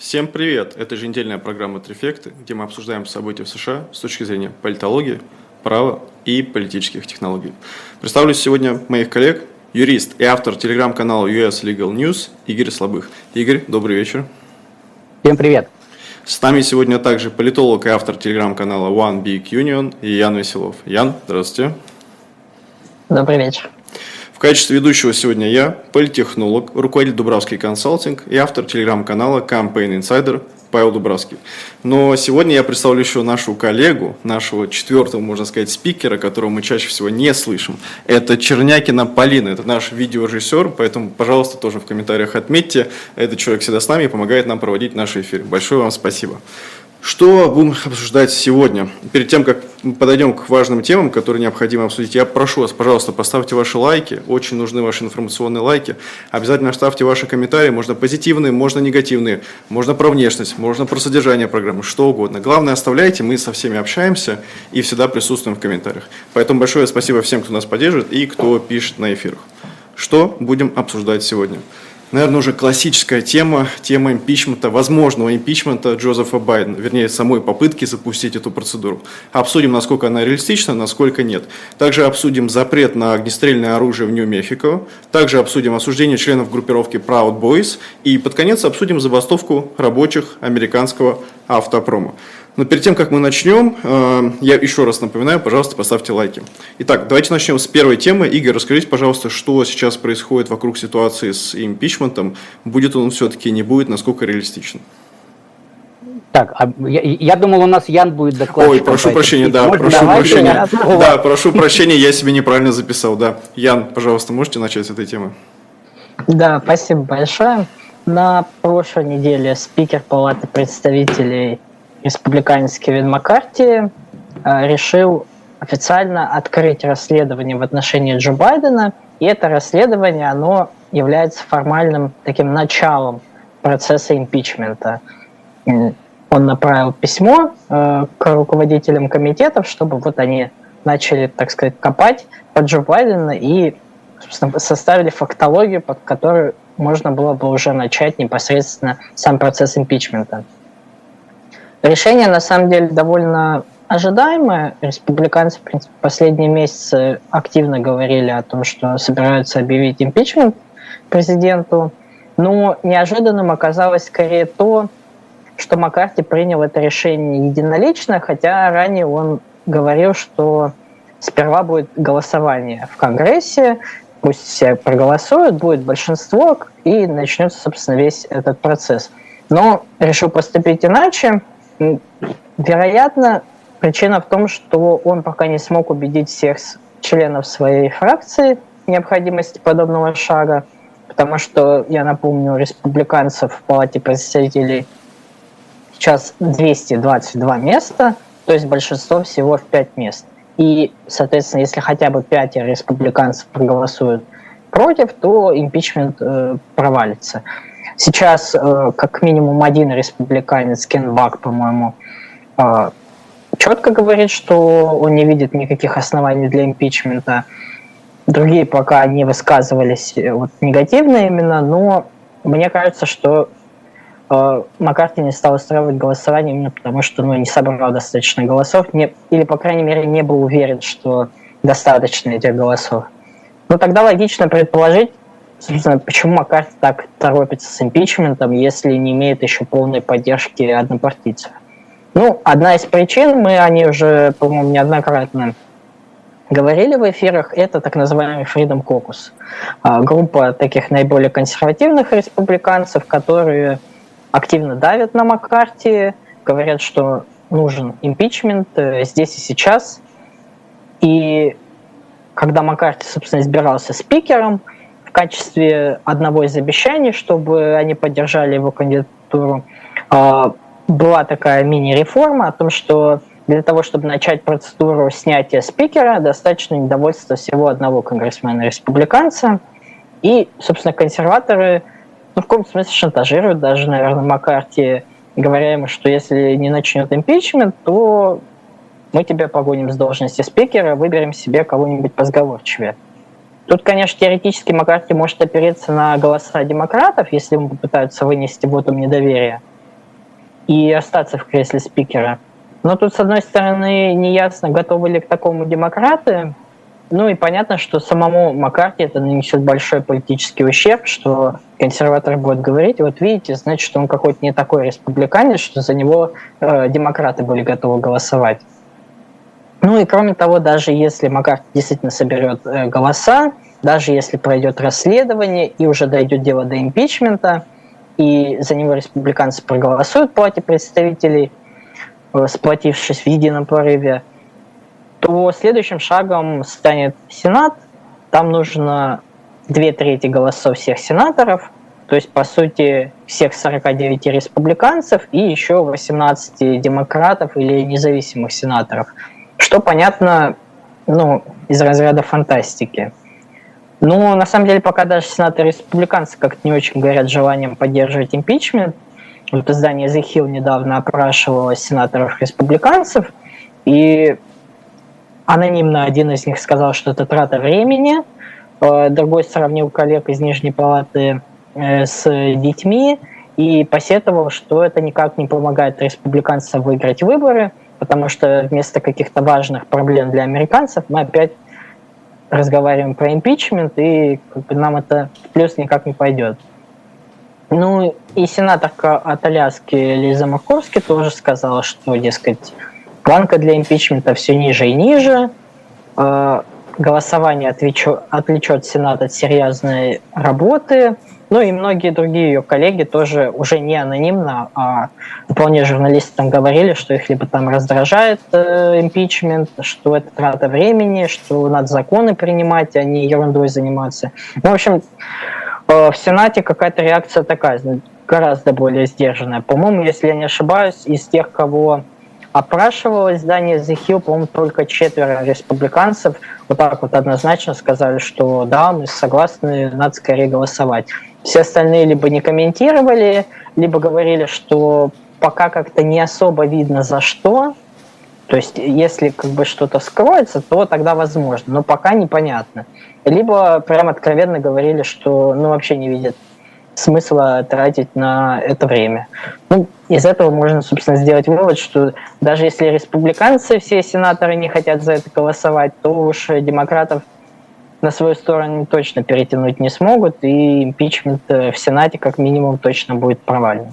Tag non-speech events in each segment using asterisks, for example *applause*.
Всем привет! Это еженедельная программа «Трефекты», где мы обсуждаем события в США с точки зрения политологии, права и политических технологий. Представлю сегодня моих коллег, юрист и автор телеграм-канала US Legal News Игорь Слабых. Игорь, добрый вечер. Всем привет! С нами сегодня также политолог и автор телеграм-канала One Big Union Ян Веселов. Ян, здравствуйте. Добрый вечер. В качестве ведущего сегодня я, политехнолог, руководитель Дубравский консалтинг и автор телеграм-канала Campaign Insider Павел Дубравский. Но сегодня я представлю еще нашу коллегу, нашего четвертого, можно сказать, спикера, которого мы чаще всего не слышим. Это Чернякина Полина, это наш видеорежиссер, поэтому, пожалуйста, тоже в комментариях отметьте. Этот человек всегда с нами и помогает нам проводить наши эфиры. Большое вам спасибо. Что будем обсуждать сегодня? Перед тем, как мы подойдем к важным темам, которые необходимо обсудить, я прошу вас, пожалуйста, поставьте ваши лайки. Очень нужны ваши информационные лайки. Обязательно оставьте ваши комментарии. Можно позитивные, можно негативные. Можно про внешность, можно про содержание программы, что угодно. Главное, оставляйте. Мы со всеми общаемся и всегда присутствуем в комментариях. Поэтому большое спасибо всем, кто нас поддерживает и кто пишет на эфирах. Что будем обсуждать сегодня? Наверное, уже классическая тема, тема импичмента, возможного импичмента Джозефа Байдена, вернее, самой попытки запустить эту процедуру. Обсудим, насколько она реалистична, насколько нет. Также обсудим запрет на огнестрельное оружие в Нью-Мехико, также обсудим осуждение членов группировки Proud Boys и под конец обсудим забастовку рабочих американского автопрома. Но перед тем, как мы начнем, э, я еще раз напоминаю, пожалуйста, поставьте лайки. Итак, давайте начнем с первой темы. Игорь, расскажите, пожалуйста, что сейчас происходит вокруг ситуации с импичментом. Будет он все-таки, не будет, насколько реалистичен? Так, а я, я думал, у нас Ян будет докладчик. Ой, прошу прощения, да, Может, прошу прощения. Да, прошу прощения, я себе неправильно записал, да. Ян, пожалуйста, можете начать с этой темы? Да, спасибо большое. На прошлой неделе спикер Палаты представителей республиканец Кевин Маккарти э, решил официально открыть расследование в отношении Джо Байдена, и это расследование, оно является формальным таким началом процесса импичмента. Он направил письмо э, к руководителям комитетов, чтобы вот они начали, так сказать, копать под Джо Байдена и составили фактологию, под которую можно было бы уже начать непосредственно сам процесс импичмента. Решение, на самом деле, довольно ожидаемое. Республиканцы, в принципе, последние месяцы активно говорили о том, что собираются объявить импичмент президенту. Но неожиданным оказалось скорее то, что Маккарти принял это решение единолично, хотя ранее он говорил, что сперва будет голосование в Конгрессе, пусть все проголосуют, будет большинство, и начнется, собственно, весь этот процесс. Но решил поступить иначе, Вероятно, причина в том, что он пока не смог убедить всех членов своей фракции необходимости подобного шага, потому что, я напомню, республиканцев в Палате представителей сейчас 222 места, то есть большинство всего в 5 мест. И, соответственно, если хотя бы 5 республиканцев проголосуют против, то импичмент э, провалится. Сейчас э, как минимум один республиканец, Кен по-моему, э, четко говорит, что он не видит никаких оснований для импичмента. Другие пока не высказывались э, вот, негативно именно, но мне кажется, что э, Маккарти не стал устраивать голосование именно потому, что ну, не собрал достаточно голосов, не, или, по крайней мере, не был уверен, что достаточно этих голосов. Ну, тогда логично предположить, Собственно, почему Маккарти так торопится с импичментом, если не имеет еще полной поддержки однопартийцев? Ну, одна из причин, мы о ней уже, по-моему, неоднократно говорили в эфирах, это так называемый Freedom Caucus. А, группа таких наиболее консервативных республиканцев, которые активно давят на Маккарти, говорят, что нужен импичмент э, здесь и сейчас. И когда Маккарти, собственно, избирался спикером, в качестве одного из обещаний, чтобы они поддержали его кандидатуру, а, была такая мини-реформа о том, что для того, чтобы начать процедуру снятия спикера, достаточно недовольства всего одного конгрессмена-республиканца. И, собственно, консерваторы ну, в каком-то смысле шантажируют даже, наверное, Маккарти, говоря ему, что если не начнет импичмент, то мы тебя погоним с должности спикера, выберем себе кого-нибудь позговорчивее. Тут, конечно, теоретически Маккарти может опереться на голоса демократов, если ему попытаются вынести вотум недоверия. и остаться в кресле спикера. Но тут, с одной стороны, неясно, готовы ли к такому демократы, ну и понятно, что самому Маккарти это нанесет большой политический ущерб, что консерваторы будут говорить, вот видите, значит, он какой-то не такой республиканец, что за него э, демократы были готовы голосовать. Ну и кроме того, даже если Маккарти действительно соберет э, голоса, даже если пройдет расследование и уже дойдет дело до импичмента, и за него республиканцы проголосуют в палате представителей, э, сплотившись в едином порыве, то следующим шагом станет Сенат. Там нужно две трети голосов всех сенаторов, то есть, по сути, всех 49 республиканцев и еще 18 демократов или независимых сенаторов, что понятно ну, из разряда фантастики. Но на самом деле пока даже сенаторы республиканцы как-то не очень горят желанием поддерживать импичмент. Вот издание The Hill недавно опрашивало сенаторов республиканцев, и анонимно один из них сказал, что это трата времени, э, другой сравнил коллег из Нижней Палаты э, с детьми и посетовал, что это никак не помогает республиканцам выиграть выборы, потому что вместо каких-то важных проблем для американцев мы опять разговариваем про импичмент, и как бы, нам это плюс никак не пойдет. Ну и сенаторка от Аляски Лиза Макорски тоже сказала, что, дескать, планка для импичмента все ниже и ниже. Э, голосование отвлечет Сенат от серьезной работы. Ну и многие другие ее коллеги тоже уже не анонимно, а вполне журналистам говорили, что их либо там раздражает э, импичмент, что это трата времени, что надо законы принимать, а не ерундой заниматься. Ну, в общем, э, в Сенате какая-то реакция такая, гораздо более сдержанная. По-моему, если я не ошибаюсь, из тех, кого опрашивало издание The Hill, по-моему, только четверо республиканцев вот так вот однозначно сказали, что да, мы согласны, надо скорее голосовать. Все остальные либо не комментировали, либо говорили, что пока как-то не особо видно за что. То есть, если как бы что-то скроется, то тогда возможно, но пока непонятно. Либо прям откровенно говорили, что ну вообще не видят смысла тратить на это время. Ну, из этого можно, собственно, сделать вывод, что даже если республиканцы, все сенаторы не хотят за это голосовать, то уж демократов на свою сторону точно перетянуть не смогут, и импичмент в Сенате как минимум точно будет провален.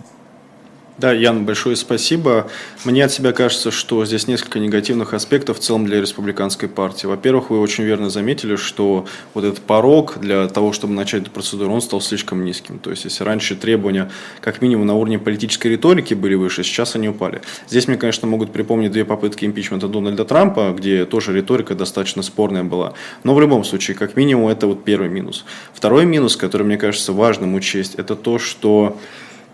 Да, Ян, большое спасибо. Мне от себя кажется, что здесь несколько негативных аспектов в целом для республиканской партии. Во-первых, вы очень верно заметили, что вот этот порог для того, чтобы начать эту процедуру, он стал слишком низким. То есть, если раньше требования как минимум на уровне политической риторики были выше, сейчас они упали. Здесь мне, конечно, могут припомнить две попытки импичмента Дональда Трампа, где тоже риторика достаточно спорная была. Но в любом случае, как минимум, это вот первый минус. Второй минус, который мне кажется важным учесть, это то, что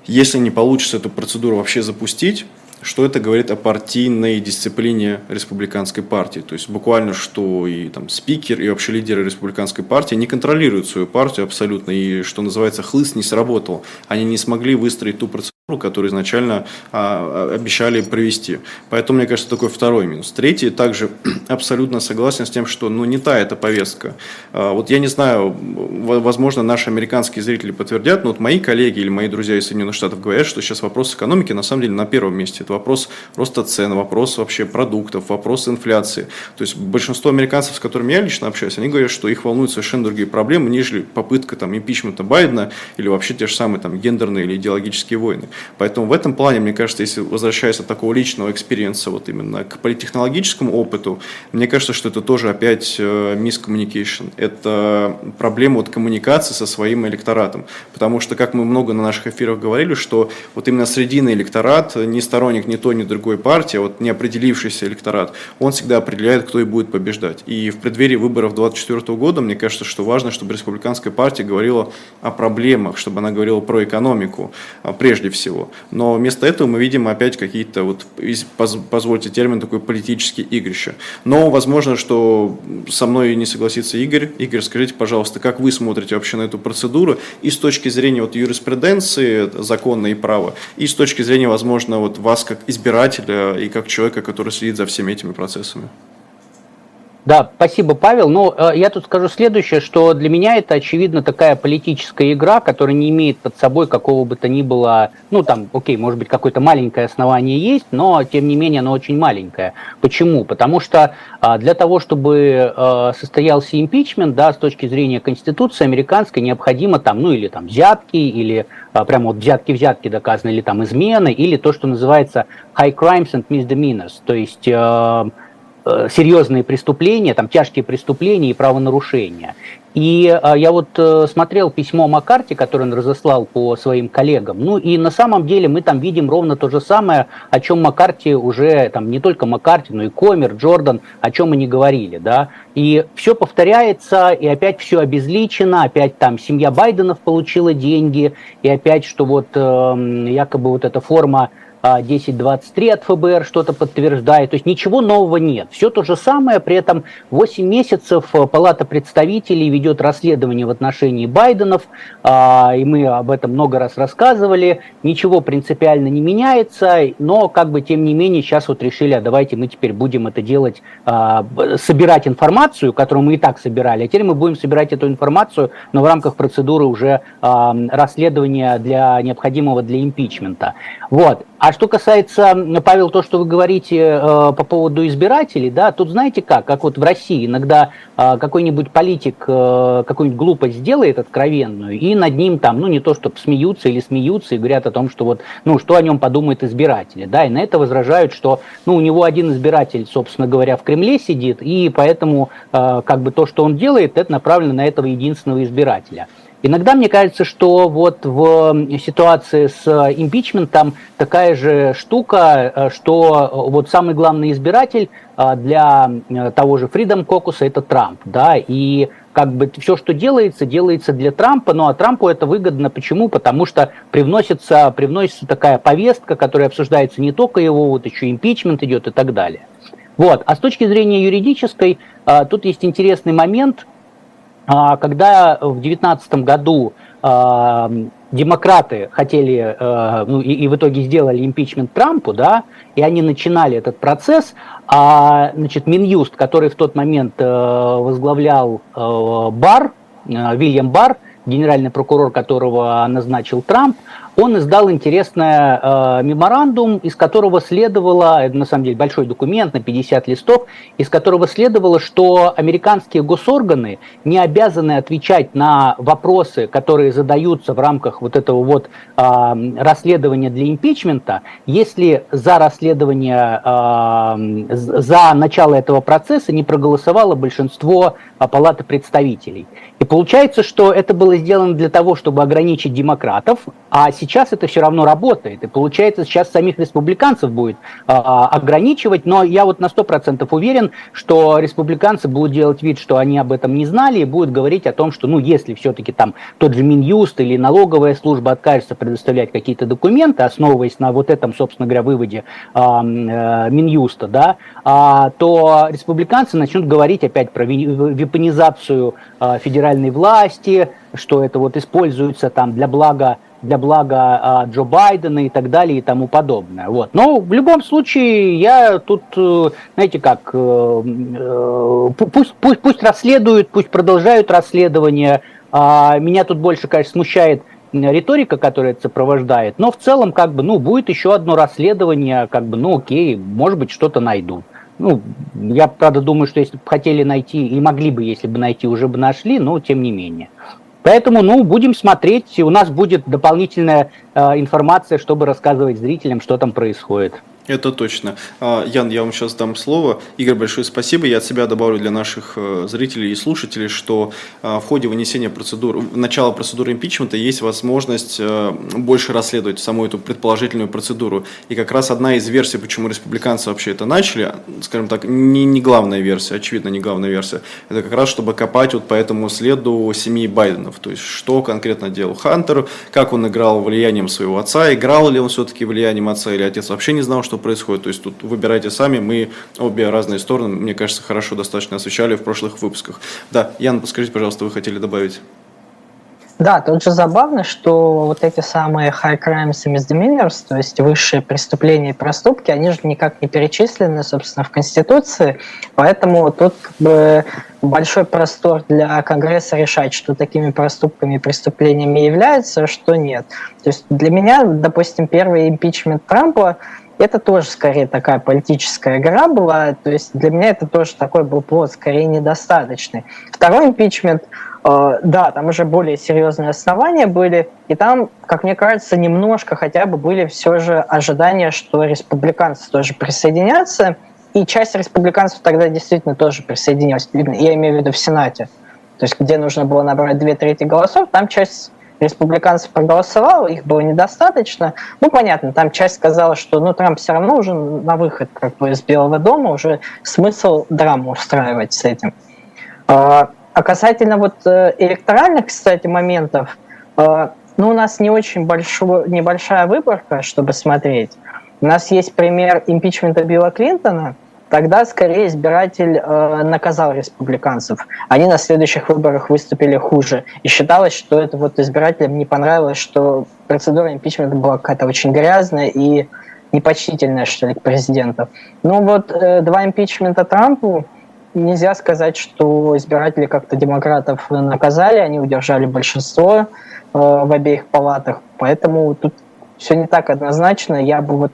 если не получится эту процедуру вообще запустить, что это говорит о партийной дисциплине республиканской партии. То есть буквально, что и там спикер, и вообще лидеры республиканской партии не контролируют свою партию абсолютно. И, что называется, хлыст не сработал. Они не смогли выстроить ту процедуру, которую изначально а, обещали провести. Поэтому, мне кажется, такой второй минус. Третий, также *clears throat* абсолютно согласен с тем, что ну, не та эта повестка. А, вот я не знаю, возможно, наши американские зрители подтвердят, но вот мои коллеги или мои друзья из Соединенных Штатов говорят, что сейчас вопрос экономики на самом деле на первом месте. Это вопрос роста цен, вопрос вообще продуктов, вопрос инфляции. То есть большинство американцев, с которыми я лично общаюсь, они говорят, что их волнуют совершенно другие проблемы, нежели попытка там, импичмента Байдена или вообще те же самые там, гендерные или идеологические войны. Поэтому в этом плане, мне кажется, если возвращаясь от такого личного experience а вот именно к политтехнологическому опыту, мне кажется, что это тоже опять. Э, это проблема вот коммуникации со своим электоратом. Потому что, как мы много на наших эфирах говорили, что вот именно срединный электорат, не сторонник ни той, ни другой партии, а вот не определившийся электорат, он всегда определяет, кто и будет побеждать. И в преддверии выборов 2024 года, мне кажется, что важно, чтобы республиканская партия говорила о проблемах, чтобы она говорила про экономику а, прежде всего всего. Но вместо этого мы видим опять какие-то, вот, позвольте термин, такой политический игрища. Но возможно, что со мной не согласится Игорь. Игорь, скажите, пожалуйста, как вы смотрите вообще на эту процедуру и с точки зрения вот, юриспруденции, закона и права, и с точки зрения, возможно, вот вас как избирателя и как человека, который следит за всеми этими процессами? Да, спасибо, Павел. Ну, э, я тут скажу следующее, что для меня это, очевидно, такая политическая игра, которая не имеет под собой какого бы то ни было, ну, там, окей, может быть, какое-то маленькое основание есть, но, тем не менее, оно очень маленькое. Почему? Потому что а, для того, чтобы э, состоялся импичмент, да, с точки зрения Конституции американской, необходимо там, ну, или там взятки, или а, прямо вот взятки-взятки доказаны, или там измены, или то, что называется high crimes and misdemeanors, то есть э, Э, серьезные преступления, там тяжкие преступления и правонарушения. И э, я вот э, смотрел письмо Маккарти, которое он разослал по своим коллегам. Ну и на самом деле мы там видим ровно то же самое, о чем Маккарти уже, там не только Маккарти, но и Комер, Джордан, о чем не говорили, да. И все повторяется, и опять все обезличено, опять там семья Байденов получила деньги, и опять, что вот э, якобы вот эта форма 1023 от ФБР что-то подтверждает. То есть ничего нового нет. Все то же самое, при этом 8 месяцев э, Палата представителей ведет расследование в отношении Байденов, а, и мы об этом много раз рассказывали. Ничего принципиально не меняется, но как бы тем не менее сейчас вот решили, а давайте мы теперь будем это делать, а, собирать информацию, которую мы и так собирали, а теперь мы будем собирать эту информацию, но в рамках процедуры уже а, расследования для необходимого для импичмента. Вот. А что касается, Павел, то, что вы говорите э, по поводу избирателей, да, тут знаете как, как вот в России иногда э, какой-нибудь политик э, какую-нибудь глупость сделает откровенную, и над ним там, ну не то, чтобы смеются или смеются и говорят о том, что вот, ну что о нем подумают избиратели, да, и на это возражают, что, ну у него один избиратель, собственно говоря, в Кремле сидит, и поэтому э, как бы то, что он делает, это направлено на этого единственного избирателя. Иногда мне кажется, что вот в ситуации с импичментом такая же штука, э, что э, вот самый главный избиратель э, для того же Freedom Caucus это Трамп, да, и как бы все, что делается, делается для Трампа, ну а Трампу это выгодно. Почему? Потому что привносится, привносится такая повестка, которая обсуждается не только его, вот еще импичмент идет и так далее. Вот. А с точки зрения юридической, тут есть интересный момент – когда в 2019 году а, демократы хотели, а, ну и, и в итоге сделали импичмент Трампу, да, и они начинали этот процесс, а, значит, Минюст, который в тот момент возглавлял Бар, Вильям Бар, генеральный прокурор которого назначил Трамп, он издал интересный э, меморандум, из которого следовало, на самом деле большой документ на 50 листов, из которого следовало, что американские госорганы не обязаны отвечать на вопросы, которые задаются в рамках вот этого вот э, расследования для импичмента, если за расследование, э, за начало этого процесса не проголосовало большинство Палаты представителей. И получается, что это было сделано для того, чтобы ограничить демократов, а сейчас это все равно работает. И получается, сейчас самих республиканцев будет а, ограничивать, но я вот на 100% уверен, что республиканцы будут делать вид, что они об этом не знали, и будут говорить о том, что, ну, если все-таки там тот же Минюст или налоговая служба откажется предоставлять какие-то документы, основываясь на вот этом, собственно говоря, выводе а, а, Минюста, да, а, то республиканцы начнут говорить опять про вепонизацию а, федеральной власти, что это вот используется там для блага для блага а, Джо Байдена и так далее и тому подобное. Вот. Но в любом случае я тут, э, знаете как, э, э, пусть, пусть, пусть расследуют, пусть продолжают расследование. А, меня тут больше, конечно, смущает риторика, которая это сопровождает, но в целом, как бы, ну, будет еще одно расследование, как бы, ну, окей, может быть, что-то найдут. Ну, я, правда, думаю, что если бы хотели найти, и могли бы, если бы найти, уже бы нашли, но тем не менее. Поэтому, ну, будем смотреть. У нас будет дополнительная э, информация, чтобы рассказывать зрителям, что там происходит. Это точно. А, Ян, я вам сейчас дам слово. Игорь, большое спасибо. Я от себя добавлю для наших э, зрителей и слушателей, что а, в ходе вынесения процедуры, начала процедуры импичмента есть возможность э, больше расследовать саму эту предположительную процедуру. И как раз одна из версий, почему республиканцы вообще это начали, скажем так, не, не главная версия, очевидно, не главная версия, это как раз чтобы копать вот по этому следу семьи Байденов. То есть, что конкретно делал Хантер, как он играл влиянием своего отца, играл ли он все-таки влиянием отца, или отец вообще не знал, что что происходит. То есть тут выбирайте сами, мы обе разные стороны, мне кажется, хорошо достаточно освещали в прошлых выпусках. Да, Ян, подскажите, пожалуйста, вы хотели добавить? Да, тут же забавно, что вот эти самые high crimes и misdemeanors, то есть высшие преступления и проступки, они же никак не перечислены, собственно, в Конституции, поэтому тут как бы большой простор для Конгресса решать, что такими проступками и преступлениями является, а что нет. То есть для меня, допустим, первый импичмент Трампа это тоже скорее такая политическая игра была, то есть для меня это тоже такой был плод скорее недостаточный. Второй импичмент, э, да, там уже более серьезные основания были, и там, как мне кажется, немножко хотя бы были все же ожидания, что республиканцы тоже присоединятся, и часть республиканцев тогда действительно тоже присоединилась, я имею в виду в Сенате, то есть где нужно было набрать две трети голосов, там часть республиканцев проголосовало, их было недостаточно. Ну, понятно, там часть сказала, что ну, Трамп все равно уже на выход как бы из Белого дома, уже смысл драму устраивать с этим. А, а касательно вот э, электоральных, кстати, моментов, а, ну, у нас не очень большой, небольшая выборка, чтобы смотреть. У нас есть пример импичмента Билла Клинтона – тогда скорее избиратель э, наказал республиканцев. Они на следующих выборах выступили хуже. И считалось, что это вот избирателям не понравилось, что процедура импичмента была какая-то очень грязная и непочтительная, что ли, к президенту. Ну вот э, два импичмента Трампу, нельзя сказать, что избиратели как-то демократов наказали, они удержали большинство э, в обеих палатах, поэтому тут все не так однозначно. Я бы вот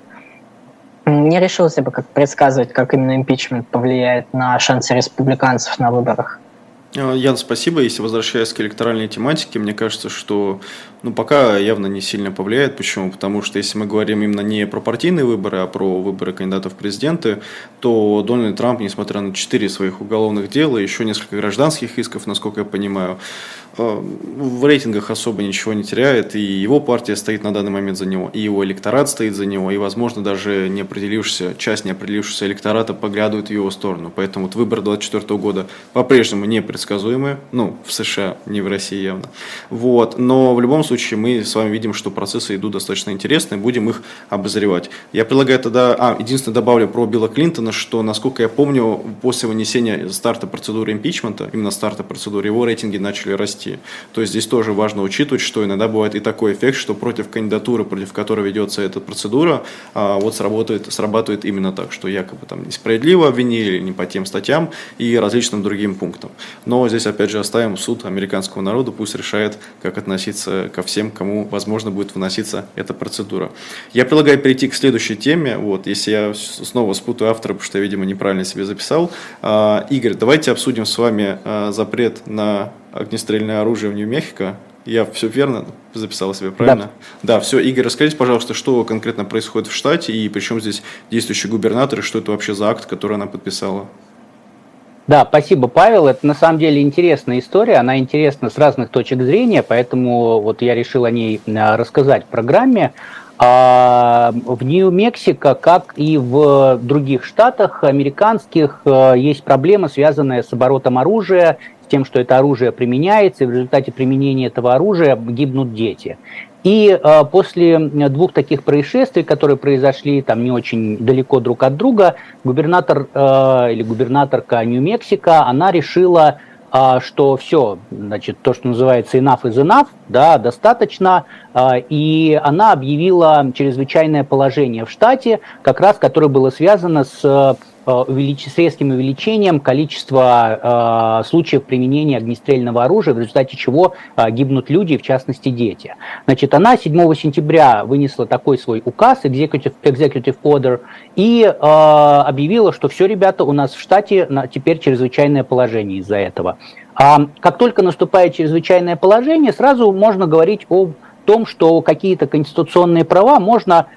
не решился бы как предсказывать, как именно импичмент повлияет на шансы республиканцев на выборах. А, Ян, спасибо. Если возвращаясь к электоральной тематике, мне кажется, что ну, пока явно не сильно повлияет. Почему? Потому что если мы говорим именно не про партийные выборы, а про выборы кандидатов в президенты, то Дональд Трамп, несмотря на четыре своих уголовных дела, еще несколько гражданских исков, насколько я понимаю, в рейтингах особо ничего не теряет, и его партия стоит на данный момент за него, и его электорат стоит за него, и, возможно, даже не определившаяся, часть не определившегося электората поглядывает в его сторону. Поэтому вот выбор 2024 года по-прежнему непредсказуемый, ну, в США, не в России явно. Вот. Но в любом случае мы с вами видим, что процессы идут достаточно интересные, будем их обозревать. Я предлагаю тогда, а, единственное добавлю про Билла Клинтона, что, насколько я помню, после вынесения старта процедуры импичмента, именно старта процедуры, его рейтинги начали расти. То есть здесь тоже важно учитывать, что иногда бывает и такой эффект, что против кандидатуры, против которой ведется эта процедура, а, вот сработает, срабатывает именно так, что якобы там несправедливо обвинили, не по тем статьям и различным другим пунктам. Но здесь опять же оставим суд американского народа, пусть решает, как относиться ко всем, кому, возможно, будет выноситься эта процедура. Я предлагаю перейти к следующей теме. Вот, если я снова спутаю автора, потому что я, видимо, неправильно себе записал. А, Игорь, давайте обсудим с вами а, запрет на огнестрельное оружие в Нью-Мехико. Я все верно записал себе, правильно? Да. да, все. Игорь, расскажите, пожалуйста, что конкретно происходит в штате и причем здесь действующий губернатор и что это вообще за акт, который она подписала? Да, спасибо, Павел. Это на самом деле интересная история. Она интересна с разных точек зрения, поэтому вот я решил о ней а, рассказать в программе. А в Нью-Мексико, как и в других штатах американских, а, есть проблема, связанная с оборотом оружия, тем, что это оружие применяется, и в результате применения этого оружия гибнут дети. И э, после двух таких происшествий, которые произошли там не очень далеко друг от друга, губернатор э, или губернаторка Нью-Мексико, она решила, э, что все, значит, то, что называется enough is enough, да, достаточно, э, и она объявила чрезвычайное положение в штате, как раз которое было связано с увелич... с резким увеличением количества э, случаев применения огнестрельного оружия, в результате чего э, гибнут люди, в частности дети. Значит, она 7 сентября вынесла такой свой указ, Executive, executive Order, и э, объявила, что все, ребята, у нас в штате на, теперь чрезвычайное положение из-за этого. А как только наступает чрезвычайное положение, сразу можно говорить о том, что какие-то конституционные права можно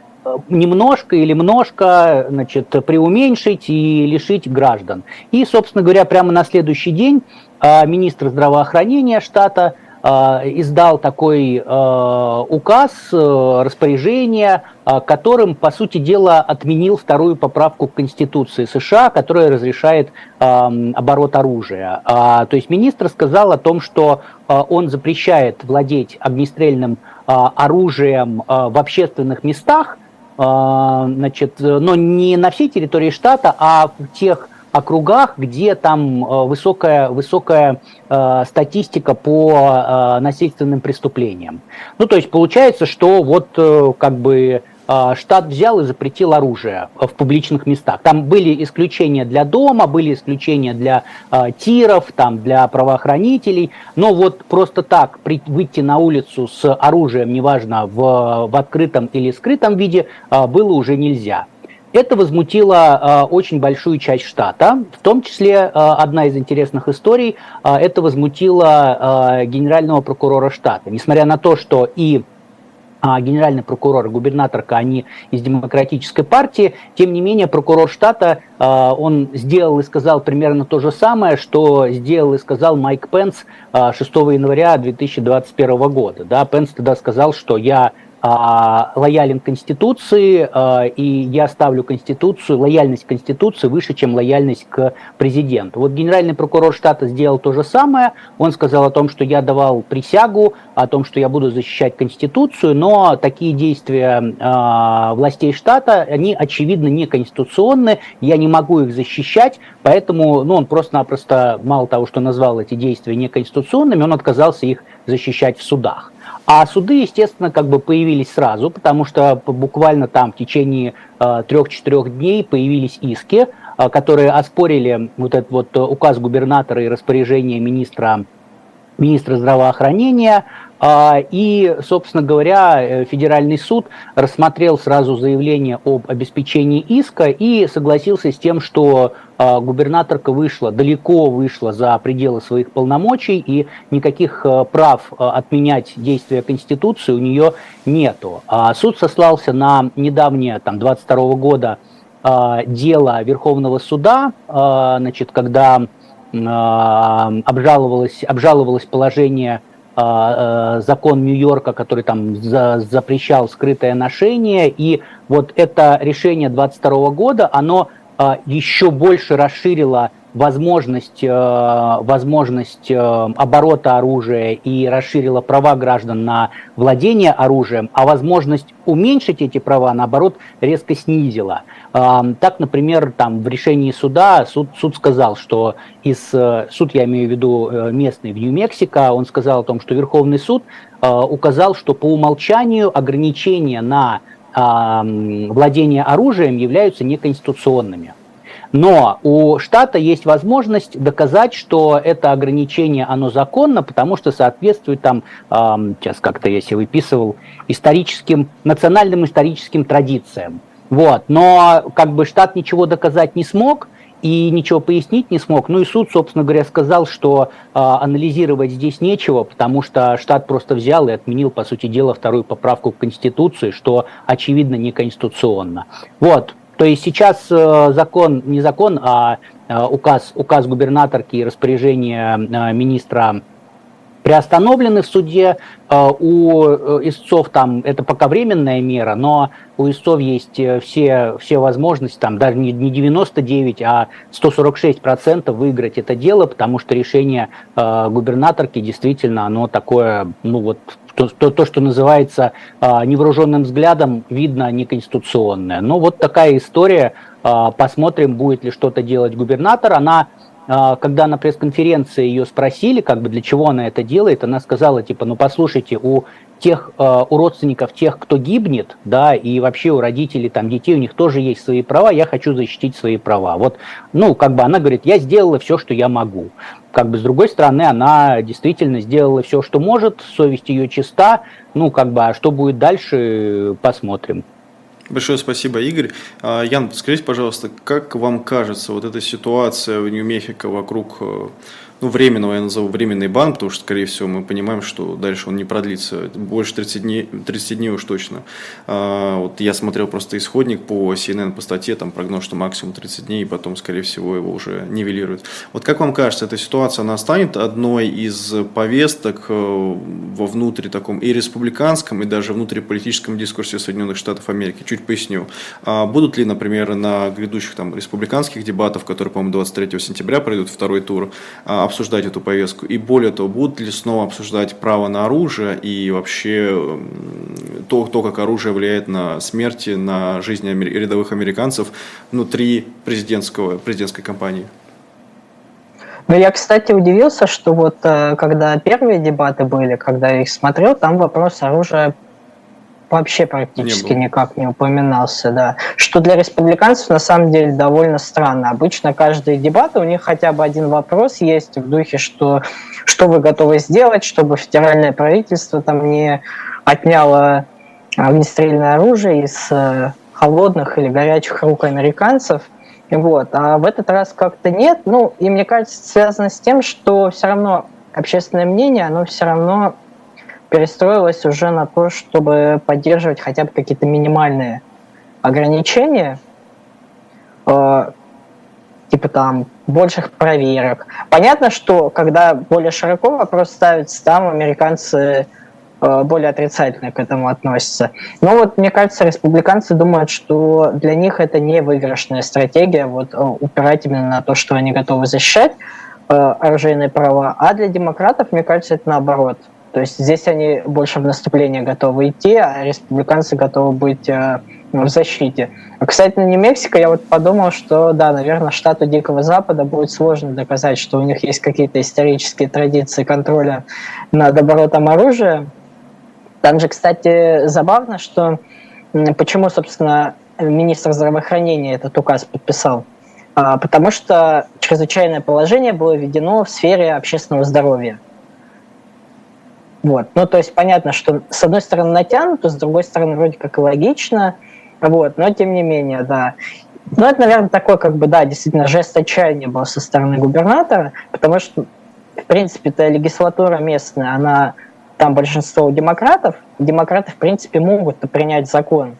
немножко или немножко значит, преуменьшить и лишить граждан. И, собственно говоря, прямо на следующий день а, министр здравоохранения штата а, издал такой а, указ, распоряжение, которым, по сути дела, отменил вторую поправку к Конституции США, которая разрешает оборот оружия. То есть министр сказал о том, что он запрещает владеть огнестрельным оружием в общественных местах, а, значит, но не на всей территории штата, а в тех округах, где там э, высокая, высокая э, статистика по э, насильственным преступлениям. Ну, то есть получается, что вот э, как бы э, штат взял и запретил оружие в публичных местах. Там были исключения для дома, были исключения для э, тиров, там, для правоохранителей, но вот просто так при, выйти на улицу с оружием, неважно в, в открытом или скрытом виде, э, было уже нельзя. Это возмутило э, очень большую часть штата, в том числе э, одна из интересных историй, э, это возмутило э, генерального прокурора штата. Несмотря на то, что и а генеральный прокурор губернаторка, они из демократической партии. Тем не менее, прокурор штата, он сделал и сказал примерно то же самое, что сделал и сказал Майк Пенс 6 января 2021 года. Да, Пенс тогда сказал, что я а, лоялен Конституции, а, и я ставлю Конституцию, лояльность Конституции выше, чем лояльность к президенту. Вот генеральный прокурор штата сделал то же самое. Он сказал о том, что я давал присягу, о том, что я буду защищать Конституцию, но такие действия а, властей штата, они очевидно не конституционны, я не могу их защищать, поэтому ну, он просто-напросто, мало того, что назвал эти действия неконституционными, он отказался их защищать в судах. А суды, естественно, как бы появились сразу, потому что буквально там в течение э, трех-четырех дней появились иски, э, которые оспорили вот этот вот указ губернатора и распоряжение министра министра здравоохранения. А, и, собственно говоря, э, федеральный суд рассмотрел сразу заявление об обеспечении иска и согласился с тем, что а, губернаторка вышла, далеко вышла за пределы своих полномочий, и никаких э, прав э, отменять действия Конституции у нее нету. А суд сослался на недавнее, там, 22 года дело Верховного суда, значит, когда обжаловалось, обжаловалось положение закон Нью-Йорка, который там за, запрещал скрытое ношение, и вот это решение 22 года, оно а, еще больше расширило возможность, э, возможность э, оборота оружия и расширила права граждан на владение оружием, а возможность уменьшить эти права, наоборот, резко снизила. Так, например, там в решении суда суд, суд сказал, что из суд, я имею в виду местный в Нью-Мексико, он сказал о том, что Верховный суд указал, что по умолчанию ограничения на владение оружием являются неконституционными. Но у штата есть возможность доказать, что это ограничение, оно законно, потому что соответствует там, сейчас как-то я себе выписывал, историческим, национальным историческим традициям. Вот. Но как бы штат ничего доказать не смог, и ничего пояснить не смог. Ну и суд, собственно говоря, сказал, что э, анализировать здесь нечего, потому что штат просто взял и отменил, по сути дела, вторую поправку к Конституции, что очевидно неконституционно. Вот, то есть сейчас э, закон, не закон, а э, указ, указ губернаторки и распоряжение э, министра приостановлены в суде. У истцов там это пока временная мера, но у истцов есть все, все возможности, там даже не 99, а 146 процентов выиграть это дело, потому что решение губернаторки действительно оно такое, ну вот то, то, то что называется а, невооруженным взглядом, видно неконституционное. Но вот такая история. А, посмотрим, будет ли что-то делать губернатор. Она а, когда на пресс-конференции ее спросили, как бы для чего она это делает, она сказала, типа, ну послушайте, у тех, э, у родственников тех, кто гибнет, да, и вообще у родителей, там, детей, у них тоже есть свои права, я хочу защитить свои права. Вот, ну, как бы она говорит, я сделала все, что я могу. Как бы с другой стороны, она действительно сделала все, что может, совесть ее чиста, ну, как бы, а что будет дальше, посмотрим. Большое спасибо, Игорь. А, Ян, скажите, пожалуйста, как вам кажется вот эта ситуация в Нью-Мехико вокруг э, ну, временного, я назову временный бан, потому что, скорее всего, мы понимаем, что дальше он не продлится, больше 30 дней, 30 дней уж точно. А, вот я смотрел просто исходник по CNN, по статье, там прогноз, что максимум 30 дней, и потом, скорее всего, его уже нивелируют. Вот как вам кажется, эта ситуация, она станет одной из повесток э, во внутри таком и республиканском, и даже внутриполитическом дискурсе Соединенных Штатов Америки? Чуть поясню. А будут ли, например, на грядущих там республиканских дебатах, которые, по-моему, 23 сентября пройдут второй тур, а, обсуждать эту повестку? И более того, будут ли снова обсуждать право на оружие и вообще то, то как оружие влияет на смерти, на жизнь рядовых американцев внутри президентского, президентской кампании? Ну, я, кстати, удивился, что вот э, когда первые дебаты были, когда я их смотрел, там вопрос оружия вообще практически не никак не упоминался, да. Что для республиканцев на самом деле довольно странно. Обычно каждые дебаты у них хотя бы один вопрос есть в духе, что что вы готовы сделать, чтобы федеральное правительство там не отняло огнестрельное оружие из э, холодных или горячих рук американцев. Вот. А в этот раз как-то нет. Ну, и мне кажется, связано с тем, что все равно общественное мнение, оно все равно перестроилось уже на то, чтобы поддерживать хотя бы какие-то минимальные ограничения, э, типа там больших проверок. Понятно, что когда более широко вопрос ставится, там американцы э, более отрицательно к этому относятся. Но вот мне кажется, республиканцы думают, что для них это не выигрышная стратегия, вот э, упирать именно на то, что они готовы защищать оружейные права, а для демократов, мне кажется, это наоборот – то есть здесь они больше в наступление готовы идти, а республиканцы готовы быть э, в защите. А, на Нью-Мексико я вот подумал, что да, наверное, штату Дикого Запада будет сложно доказать, что у них есть какие-то исторические традиции контроля над оборотом оружия. Там же, кстати, забавно, что почему, собственно, министр здравоохранения этот указ подписал. А, потому что чрезвычайное положение было введено в сфере общественного здоровья. Вот. Ну, то есть понятно, что с одной стороны натянуто, с другой стороны вроде как и логично, вот, но тем не менее, да. Ну, это, наверное, такой, как бы, да, действительно, жест отчаяния был со стороны губернатора, потому что, в принципе, эта легислатура местная, она, там большинство демократов, демократы, в принципе, могут принять закон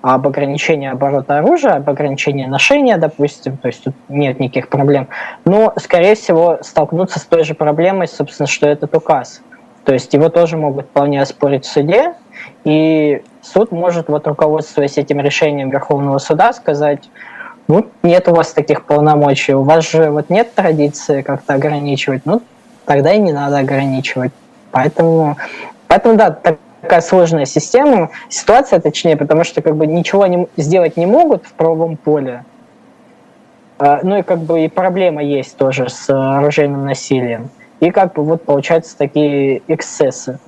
об ограничении оборота оружия, об ограничении ношения, допустим, то есть тут нет никаких проблем. Но, скорее всего, столкнуться с той же проблемой, собственно, что этот указ – то есть его тоже могут вполне оспорить в суде, и суд может, вот руководствуясь этим решением Верховного суда, сказать, ну, нет у вас таких полномочий, у вас же вот нет традиции как-то ограничивать, ну, тогда и не надо ограничивать. Поэтому, поэтому да, такая сложная система, ситуация точнее, потому что как бы ничего не, сделать не могут в правовом поле, а, ну и как бы и проблема есть тоже с оружейным насилием. И как бы вот получаются такие эксцессы.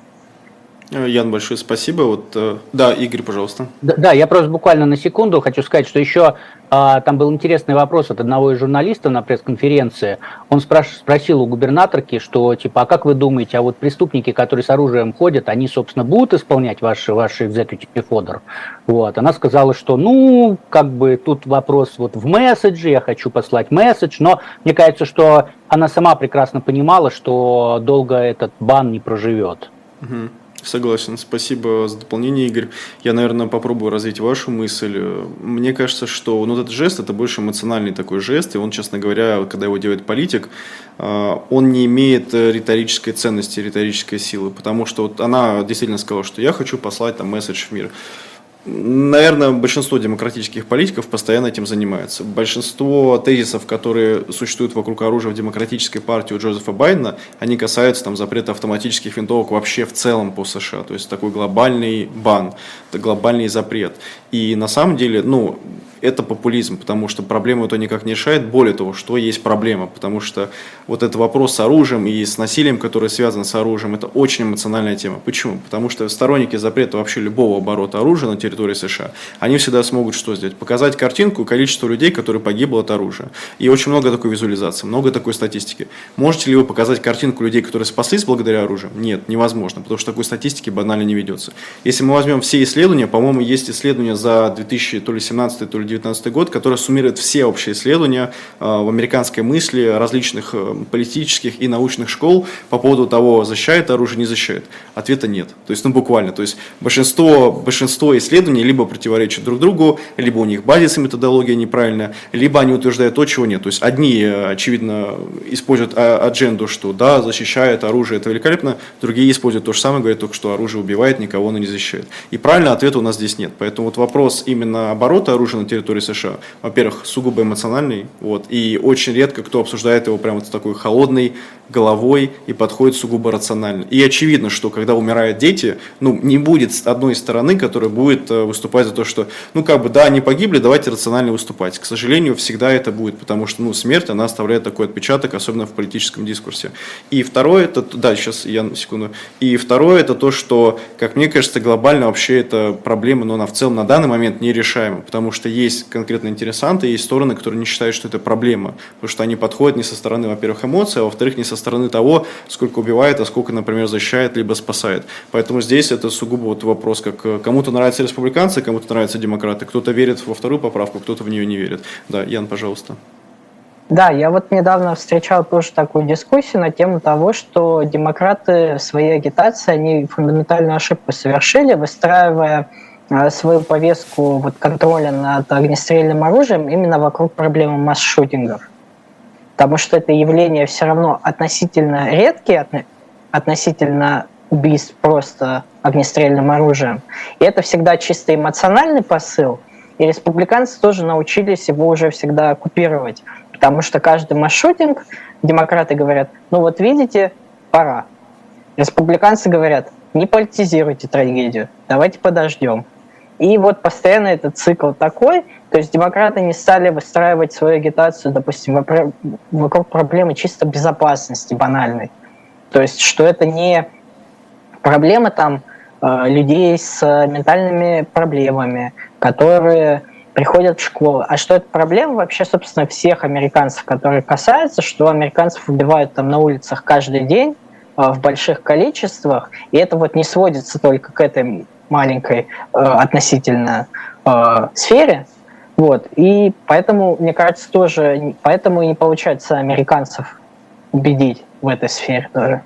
Э, Ян, большое спасибо. Вот, э, да, Игорь, пожалуйста. Да, да, я просто буквально на секунду хочу сказать, что еще а, там был интересный вопрос от одного из журналистов на пресс-конференции. Он спраш- спросил у губернаторки, что типа, а как вы думаете, а вот преступники, которые с оружием ходят, они, собственно, будут исполнять ваши, ваши executive order? Вот. Она сказала, что, ну, как бы тут вопрос вот в месседже, я хочу послать месседж, но мне кажется, что она сама прекрасно понимала, что долго этот бан не проживет. Угу. Согласен, спасибо за дополнение, Игорь. Я, наверное, попробую развить вашу мысль. Мне кажется, что ну, этот жест это больше эмоциональный такой жест, и он, честно говоря, когда его делает политик, а, он не имеет риторической ценности, риторической силы, потому что вот она действительно сказала, что я хочу послать там месседж в мир. Наверное, большинство демократических политиков постоянно этим занимается. Большинство тезисов, которые существуют вокруг оружия в демократической партии у Джозефа Байдена, они касаются там, запрета автоматических винтовок вообще в целом по США. То есть такой глобальный бан, глобальный запрет. И на самом деле, ну, это популизм, потому что проблему это никак не решает. Более того, что есть проблема, потому что вот этот вопрос с оружием и с насилием, которое связано с оружием, это очень эмоциональная тема. Почему? Потому что сторонники запрета вообще любого оборота оружия на территории США, они всегда смогут что сделать? Показать картинку количество людей, которые погибло от оружия. И очень много такой визуализации, много такой статистики. Можете ли вы показать картинку людей, которые спаслись благодаря оружию? Нет, невозможно, потому что такой статистики банально не ведется. Если мы возьмем все исследования, по-моему, есть исследования за 2017 то ли 2019 год, которая суммирует все общие исследования э, в американской мысли различных э, политических и научных школ по поводу того, защищает оружие, не защищает. Ответа нет. То есть, ну буквально. То есть, большинство, большинство исследований либо противоречат друг другу, либо у них базис и методология неправильная, либо они утверждают то, чего нет. То есть одни, очевидно, используют адженду, что да, защищает оружие, это великолепно, другие используют то же самое, говорят только, что оружие убивает, никого оно не защищает. И правильного ответа у нас здесь нет. Поэтому вот вопрос именно оборота оружия на территории США, во-первых, сугубо эмоциональный, вот, и очень редко кто обсуждает его прямо вот с такой холодной головой и подходит сугубо рационально. И очевидно, что когда умирают дети, ну, не будет одной стороны, которая будет э, выступать за то, что, ну, как бы, да, они погибли, давайте рационально выступать. К сожалению, всегда это будет, потому что, ну, смерть, она оставляет такой отпечаток, особенно в политическом дискурсе. И второе, это, да, сейчас я секунду. И второе, это то, что, как мне кажется, глобально вообще это проблема, но она в целом на данный момент нерешаема, потому что есть конкретно интересанты, есть стороны, которые не считают, что это проблема, потому что они подходят не со стороны, во-первых, эмоций, а во-вторых, не со стороны того, сколько убивает, а сколько, например, защищает, либо спасает. Поэтому здесь это сугубо вот вопрос, как э, кому-то нравятся республиканцы, кому-то нравятся демократы, кто-то верит во вторую поправку, кто-то в нее не верит. Да, Ян, пожалуйста. Да, я вот недавно встречал тоже такую дискуссию на тему того, что демократы в своей агитации, они фундаментальную ошибку совершили, выстраивая свою повестку вот, контроля над огнестрельным оружием именно вокруг проблемы масс-шутингов. Потому что это явление все равно относительно редкие, относительно убийств просто огнестрельным оружием. И это всегда чисто эмоциональный посыл. И республиканцы тоже научились его уже всегда оккупировать. Потому что каждый маршрутинг, демократы говорят, ну вот видите, пора. Республиканцы говорят, не политизируйте трагедию, давайте подождем. И вот постоянно этот цикл такой, то есть демократы не стали выстраивать свою агитацию, допустим, вокруг проблемы чисто безопасности банальной. То есть, что это не проблема там э, людей с ментальными проблемами, которые приходят в школу. А что это проблема вообще, собственно, всех американцев, которые касаются, что американцев убивают там на улицах каждый день э, в больших количествах, и это вот не сводится только к этой маленькой э, относительно э, сфере, вот, и поэтому, мне кажется, тоже, поэтому и не получается американцев убедить в этой сфере тоже.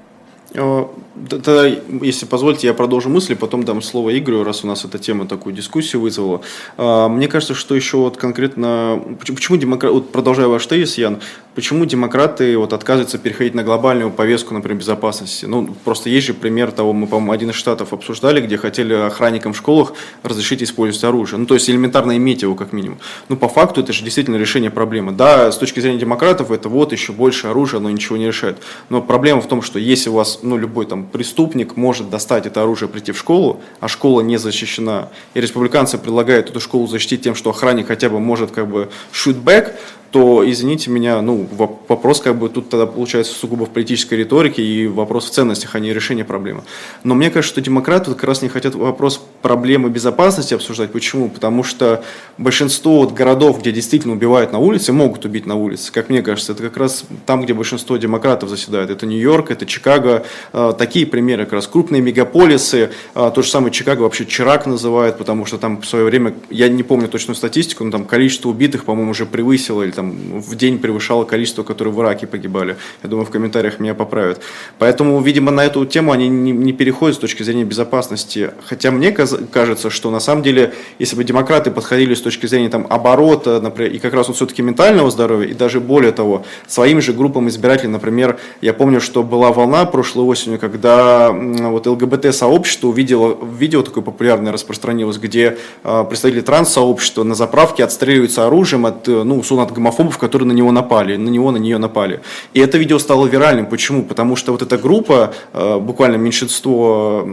Э, тогда, если позволите, я продолжу мысли, потом дам слово Игорю, раз у нас эта тема такую дискуссию вызвала. Э, мне кажется, что еще вот конкретно, почему демократы, вот продолжая ваш тезис, Ян, почему демократы вот отказываются переходить на глобальную повестку, например, безопасности? Ну, просто есть же пример того, мы, по-моему, один из штатов обсуждали, где хотели охранникам в школах разрешить использовать оружие. Ну, то есть элементарно иметь его как минимум. Ну, по факту это же действительно решение проблемы. Да, с точки зрения демократов это вот еще больше оружия, оно ничего не решает. Но проблема в том, что если у вас ну, любой там преступник может достать это оружие, прийти в школу, а школа не защищена, и республиканцы предлагают эту школу защитить тем, что охранник хотя бы может как бы shoot back, то, извините меня, ну, вопрос как бы тут тогда получается сугубо в политической риторике и вопрос в ценностях, а не решение проблемы. Но мне кажется, что демократы как раз не хотят вопрос проблемы безопасности обсуждать. Почему? Потому что большинство вот городов, где действительно убивают на улице, могут убить на улице, как мне кажется. Это как раз там, где большинство демократов заседают. Это Нью-Йорк, это Чикаго. А, такие примеры как раз. Крупные мегаполисы. А, то же самое Чикаго вообще Чирак называют, потому что там в свое время, я не помню точную статистику, но там количество убитых, по-моему, уже превысило или там в день превышало количество, которые в Ираке погибали. Я думаю, в комментариях меня поправят. Поэтому, видимо, на эту тему они не, не переходят с точки зрения безопасности. Хотя мне кажется, что на самом деле, если бы демократы подходили с точки зрения там, оборота, например, и как раз вот все-таки ментального здоровья, и даже более того, своим же группам избирателей, например, я помню, что была волна прошлой осенью, когда вот ЛГБТ-сообщество увидело видео такое популярное распространилось, где э, представители транс-сообщества на заправке отстреливаются оружием от, ну, условно, от гомофобов, которые на него напали, на него, на нее напали. И это видео стало виральным. Почему? Потому что вот эта группа, э, буквально меньшинство,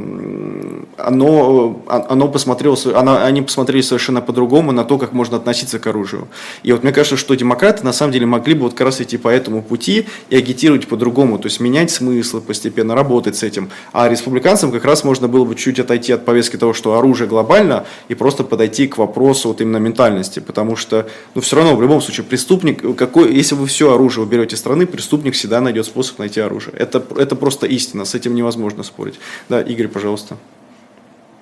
оно, а, оно посмотрело, оно, они посмотрели совершенно по-другому на то, как можно относиться к оружию. И вот мне кажется, что демократы на самом деле могли бы вот как раз идти по этому пути и агитировать по-другому, то есть менять смыслы постепенно, работать с этим. А республиканцам как раз можно было бы чуть отойти от повестки того, что оружие глобально, и просто подойти к вопросу вот именно ментальности, потому что, ну, все равно в любом случае преступник, какой, если вы все оружие уберете страны, преступник всегда найдет способ найти оружие. Это, это просто истина, с этим невозможно спорить. Да, Игорь, пожалуйста.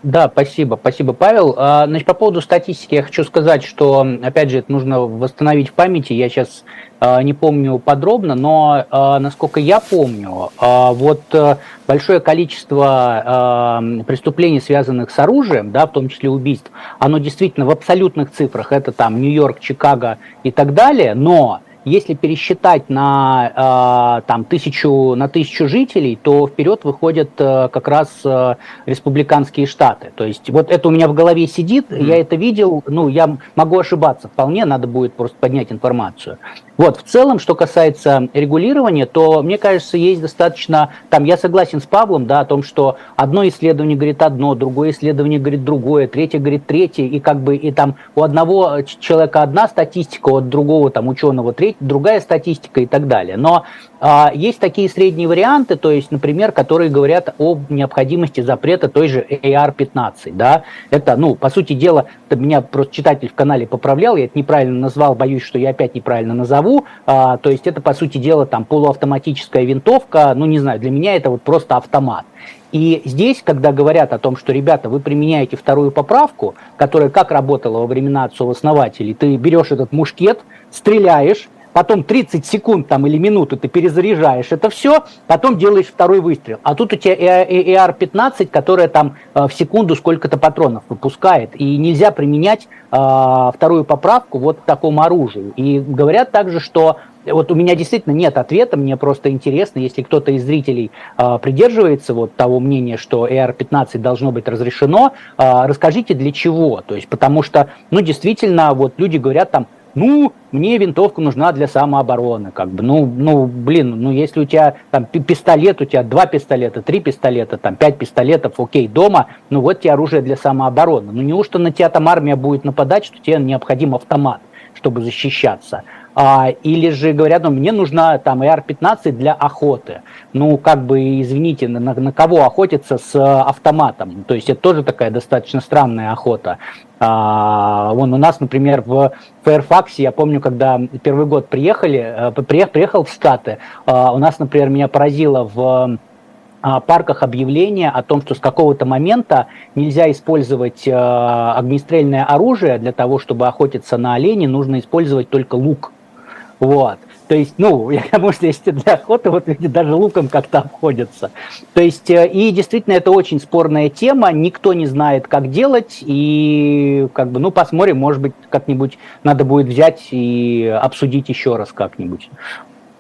Да, спасибо, спасибо, Павел. А, значит, по поводу статистики я хочу сказать, что, опять же, это нужно восстановить в памяти. Я сейчас а, не помню подробно, но, а, насколько я помню, вот э, большое количество преступлений, связанных с оружием, да, в том числе убийств, оно действительно в абсолютных цифрах, это там Нью-Йорк, Чикаго и так далее, но если пересчитать на, э, там, тысячу, на тысячу жителей, то вперед выходят э, как раз э, республиканские штаты. То есть вот это у меня в голове сидит, mm-hmm. я это видел, ну, я могу ошибаться вполне, надо будет просто поднять информацию. Вот, в целом, что касается регулирования, то, мне кажется, есть достаточно, там, я согласен с Павлом, да, о том, что одно исследование говорит одно, другое исследование говорит другое, третье говорит третье, и как бы, и там у одного человека одна статистика, у другого там ученого третья, другая статистика и так далее. Но есть такие средние варианты, то есть, например, которые говорят о необходимости запрета той же AR-15, да, это, ну, по сути дела, это меня просто читатель в канале поправлял, я это неправильно назвал, боюсь, что я опять неправильно назову, а, то есть это, по сути дела, там, полуавтоматическая винтовка, ну, не знаю, для меня это вот просто автомат. И здесь, когда говорят о том, что, ребята, вы применяете вторую поправку, которая как работала во времена отцов-основателей, ты берешь этот мушкет, стреляешь, потом 30 секунд там, или минуту ты перезаряжаешь это все, потом делаешь второй выстрел. А тут у тебя AR-15, которая там э, в секунду сколько-то патронов выпускает, и нельзя применять э, вторую поправку вот к такому оружию. И говорят также, что вот у меня действительно нет ответа, мне просто интересно, если кто-то из зрителей э, придерживается вот того мнения, что AR-15 должно быть разрешено, э, расскажите для чего, то есть потому что, ну, действительно, вот люди говорят там, ну, мне винтовка нужна для самообороны, как бы, ну, ну, блин, ну, если у тебя там пистолет, у тебя два пистолета, три пистолета, там, пять пистолетов, окей, дома, ну, вот тебе оружие для самообороны. Ну, неужто на тебя там армия будет нападать, что тебе необходим автомат, чтобы защищаться? А, или же говорят, ну, мне нужна там AR-15 для охоты. Ну, как бы, извините, на, на кого охотиться с автоматом? То есть это тоже такая достаточно странная охота. А, вон у нас, например, в Fairfax, я помню, когда первый год приехали, э, приехал, приехал в Штаты, а, у нас, например, меня поразило в а, парках объявление о том, что с какого-то момента нельзя использовать э, огнестрельное оружие для того, чтобы охотиться на оленей, нужно использовать только лук. Вот. То есть, ну, *laughs* я потому что если для охоты, вот люди даже луком как-то обходятся. То есть, э, и действительно, это очень спорная тема, никто не знает, как делать, и как бы, ну, посмотрим, может быть, как-нибудь надо будет взять и обсудить еще раз как-нибудь.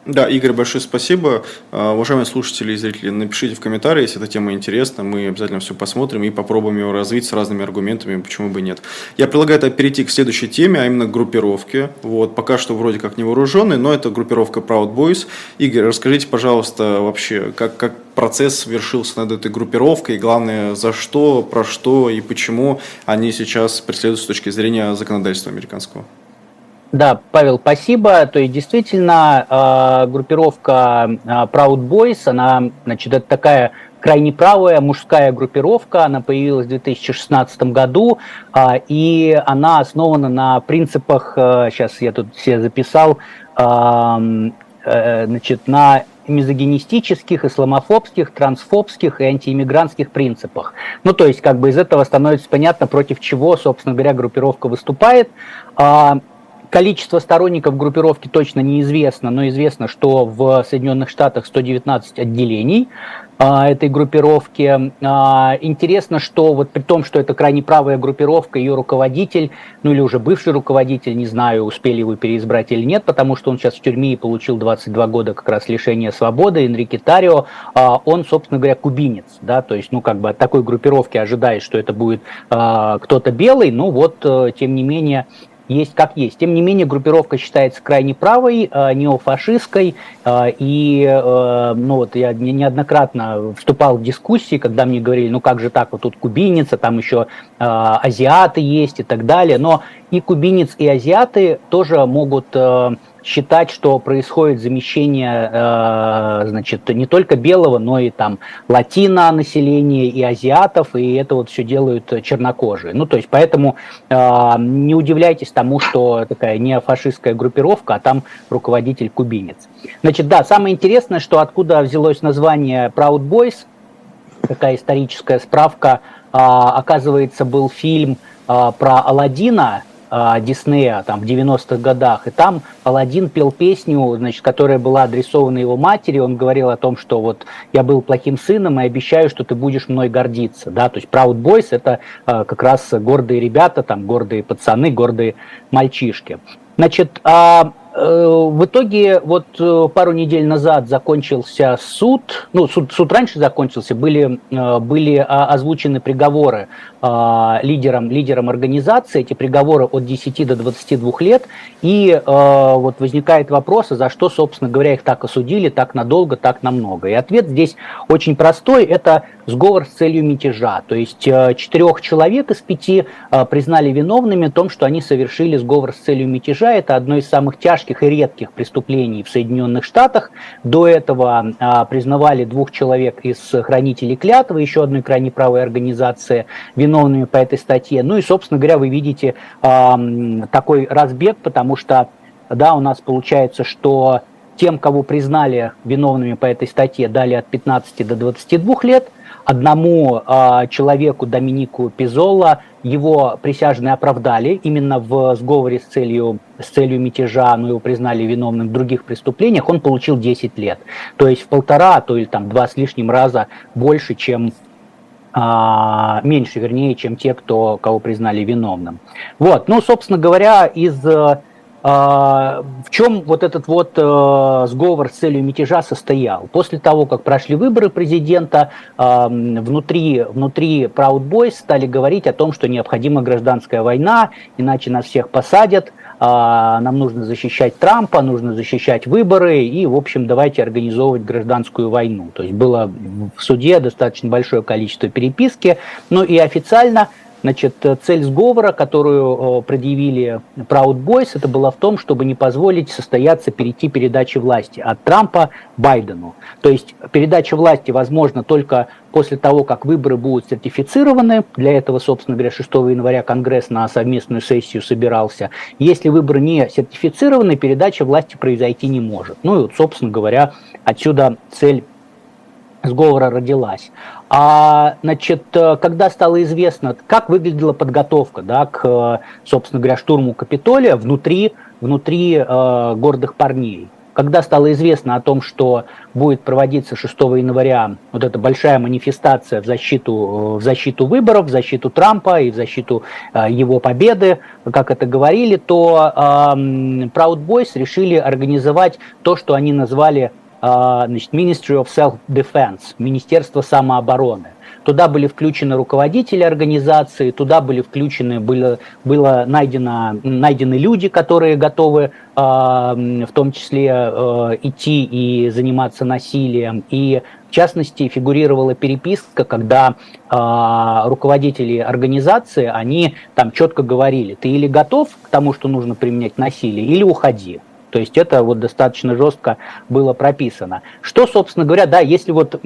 Да, Игорь, большое спасибо. А, уважаемые слушатели и зрители, напишите в комментарии, если эта тема интересна, мы обязательно все посмотрим и попробуем его развить с разными аргументами, почему бы нет. Я предлагаю это перейти к следующей теме, а именно к группировке. Вот, пока что вроде как не вооруженный, но это группировка Proud Boys. Игорь, расскажите, пожалуйста, вообще, как, как процесс вершился над этой группировкой, и главное, за что, про что и почему они сейчас преследуют с точки зрения законодательства американского. Да, Павел, спасибо. То есть действительно э, группировка э, Proud Boys, она, значит, это такая крайне правая мужская группировка, она появилась в 2016 году, э, и она основана на принципах, сейчас я тут все записал, значит, на мизогинистических, исламофобских, трансфобских и антииммигрантских принципах. Ну, то есть, как бы из этого становится понятно, против чего, собственно говоря, группировка выступает. Количество сторонников группировки точно неизвестно, но известно, что в Соединенных Штатах 119 отделений а, этой группировки. А, интересно, что вот при том, что это крайне правая группировка, ее руководитель, ну или уже бывший руководитель, не знаю, успели его переизбрать или нет, потому что он сейчас в тюрьме и получил 22 года как раз лишения свободы, Энрике Тарио, а, он, собственно говоря, кубинец, да, то есть, ну, как бы от такой группировки ожидаешь, что это будет кто-то белый, ну вот, э, тем не менее, есть как есть. Тем не менее, группировка считается крайне правой, э, неофашистской, э, и э, ну, вот я неоднократно вступал в дискуссии, когда мне говорили, ну как же так, вот тут кубинец, а там еще азиаты есть и так далее, но и кубинец, и азиаты тоже могут считать, что происходит замещение, э, значит, не только белого, но и там латино населения и азиатов, и это вот все делают чернокожие. Ну, то есть, поэтому э, не удивляйтесь тому, что такая неофашистская группировка, а там руководитель кубинец. Значит, да, самое интересное, что откуда взялось название Proud Boys, такая историческая справка, оказывается, был фильм про Алладина, Диснея там в 90-х годах, и там Алладин пел песню, значит, которая была адресована его матери, он говорил о том, что вот я был плохим сыном и обещаю, что ты будешь мной гордиться, да, то есть Proud Boys это а, как раз гордые ребята, там гордые пацаны, гордые мальчишки. Значит, а Э, в итоге вот э, пару недель назад закончился суд, ну суд, суд раньше закончился, были, э, были озвучены приговоры лидерам, лидерам организации, эти приговоры от 10 до 22 лет, и вот возникает вопрос, а за что, собственно говоря, их так осудили, так надолго, так намного. И ответ здесь очень простой, это сговор с целью мятежа, то есть четырех человек из пяти признали виновными в том, что они совершили сговор с целью мятежа, это одно из самых тяжких и редких преступлений в Соединенных Штатах. До этого а, признавали двух человек из хранителей клятвы, еще одной крайне правой организации, виновными по этой статье. Ну и, собственно говоря, вы видите а, такой разбег, потому что, да, у нас получается, что тем, кого признали виновными по этой статье, дали от 15 до 22 лет – одному э, человеку, Доминику Пизолла, его присяжные оправдали именно в сговоре с целью, с целью мятежа, но его признали виновным в других преступлениях, он получил 10 лет. То есть в полтора, а то или там два с лишним раза больше, чем а, меньше, вернее, чем те, кто, кого признали виновным. Вот, ну, собственно говоря, из а, в чем вот этот вот э, сговор с целью мятежа состоял? После того, как прошли выборы президента, э, внутри, внутри Proud Boys стали говорить о том, что необходима гражданская война, иначе нас всех посадят, э, нам нужно защищать Трампа, нужно защищать выборы, и, в общем, давайте организовывать гражданскую войну. То есть было в суде достаточно большое количество переписки, ну и официально – Значит, цель сговора, которую предъявили Proud Boys, это была в том, чтобы не позволить состояться перейти передачи власти от Трампа Байдену. То есть передача власти возможно только после того, как выборы будут сертифицированы. Для этого, собственно говоря, 6 января Конгресс на совместную сессию собирался. Если выборы не сертифицированы, передача власти произойти не может. Ну и вот, собственно говоря, отсюда цель сговора родилась. А, значит, э, когда стало известно, как выглядела подготовка да, к, собственно говоря, штурму Капитолия внутри, внутри э, гордых парней, когда стало известно о том, что будет проводиться 6 января вот эта большая манифестация в защиту, э, в защиту выборов, в защиту Трампа и в защиту э, его победы, как это говорили, то э, Proud Boys решили организовать то, что они назвали значит, Ministry of Self-Defense, Министерство самообороны. Туда были включены руководители организации, туда были включены, было, было найдено, найдены люди, которые готовы э, в том числе э, идти и заниматься насилием. И в частности фигурировала переписка, когда э, руководители организации, они там четко говорили, ты или готов к тому, что нужно применять насилие, или уходи. То есть это вот достаточно жестко было прописано. Что, собственно говоря, да, если вот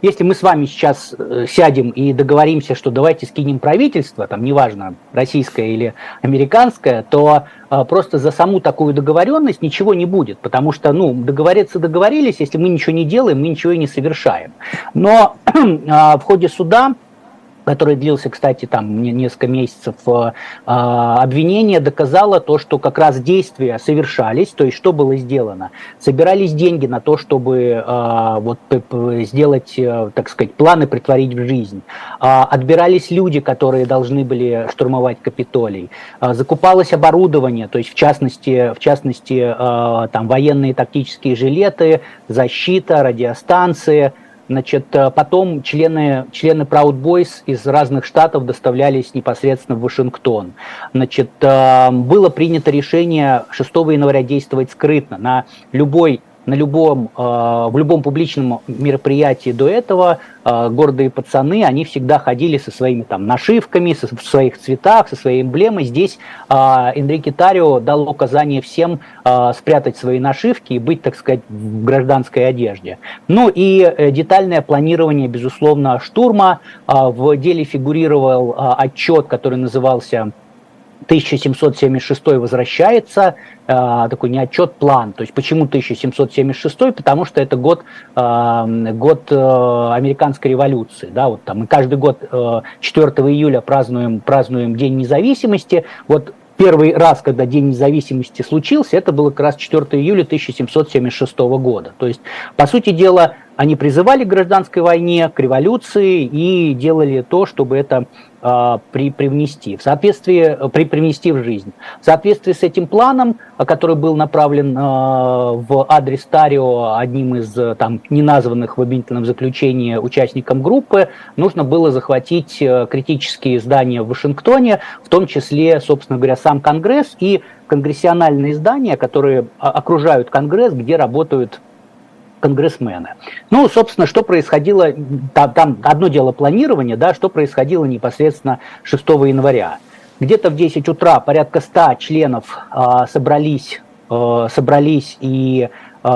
если мы с вами сейчас э, сядем и договоримся, что давайте скинем правительство, там неважно, российское или американское, то э, просто за саму такую договоренность ничего не будет, потому что, ну, договориться договорились, если мы ничего не делаем, мы ничего и не совершаем. Но а, *clears throat* в ходе суда который длился, кстати, там несколько месяцев, э, а, обвинение доказало то, что как раз действия совершались, то есть что было сделано. Собирались деньги на то, чтобы а, вот, сделать, э, так сказать, планы притворить в жизнь. А, отбирались люди, которые должны были штурмовать Капитолий. Закупалось оборудование, то есть в частности, в частности там военные тактические жилеты, защита, радиостанции – Значит, э, потом члены, члены Proud Boys из разных штатов доставлялись непосредственно в Вашингтон. Значит, э, было принято решение 6 января действовать скрытно. На любой на любом, э, в любом публичном мероприятии до этого э, гордые пацаны, они всегда ходили со своими там нашивками, со, в своих цветах, со своей эмблемой. Здесь э, Энрике Тарио дал указание всем спрятать свои нашивки и быть, так сказать, в гражданской одежде. Ну и детальное планирование, безусловно, штурма. В деле фигурировал отчет, который назывался 1776 возвращается, э, такой не отчет, план. То есть почему 1776? Потому что это год, э, год э, американской революции. Да, вот там мы каждый год э, 4 июля празднуем, празднуем День независимости. Вот первый раз, когда День независимости случился, это было как раз 4 июля 1776 года. То есть, по сути дела, они призывали к гражданской войне, к революции и делали то, чтобы это э, при, привнести, в соответствии, при, привнести в жизнь. В соответствии с этим планом, который был направлен э, в адрес Тарио одним из там, неназванных в обвинительном заключении участникам группы, нужно было захватить э, критические здания в Вашингтоне, в том числе, собственно говоря, сам Конгресс и конгрессиональные здания, которые окружают Конгресс, где работают конгрессмены. Ну, собственно, что происходило, там, там одно дело планирование, да, что происходило непосредственно 6 января. Где-то в 10 утра порядка 100 членов э, собрались, э, собрались и э,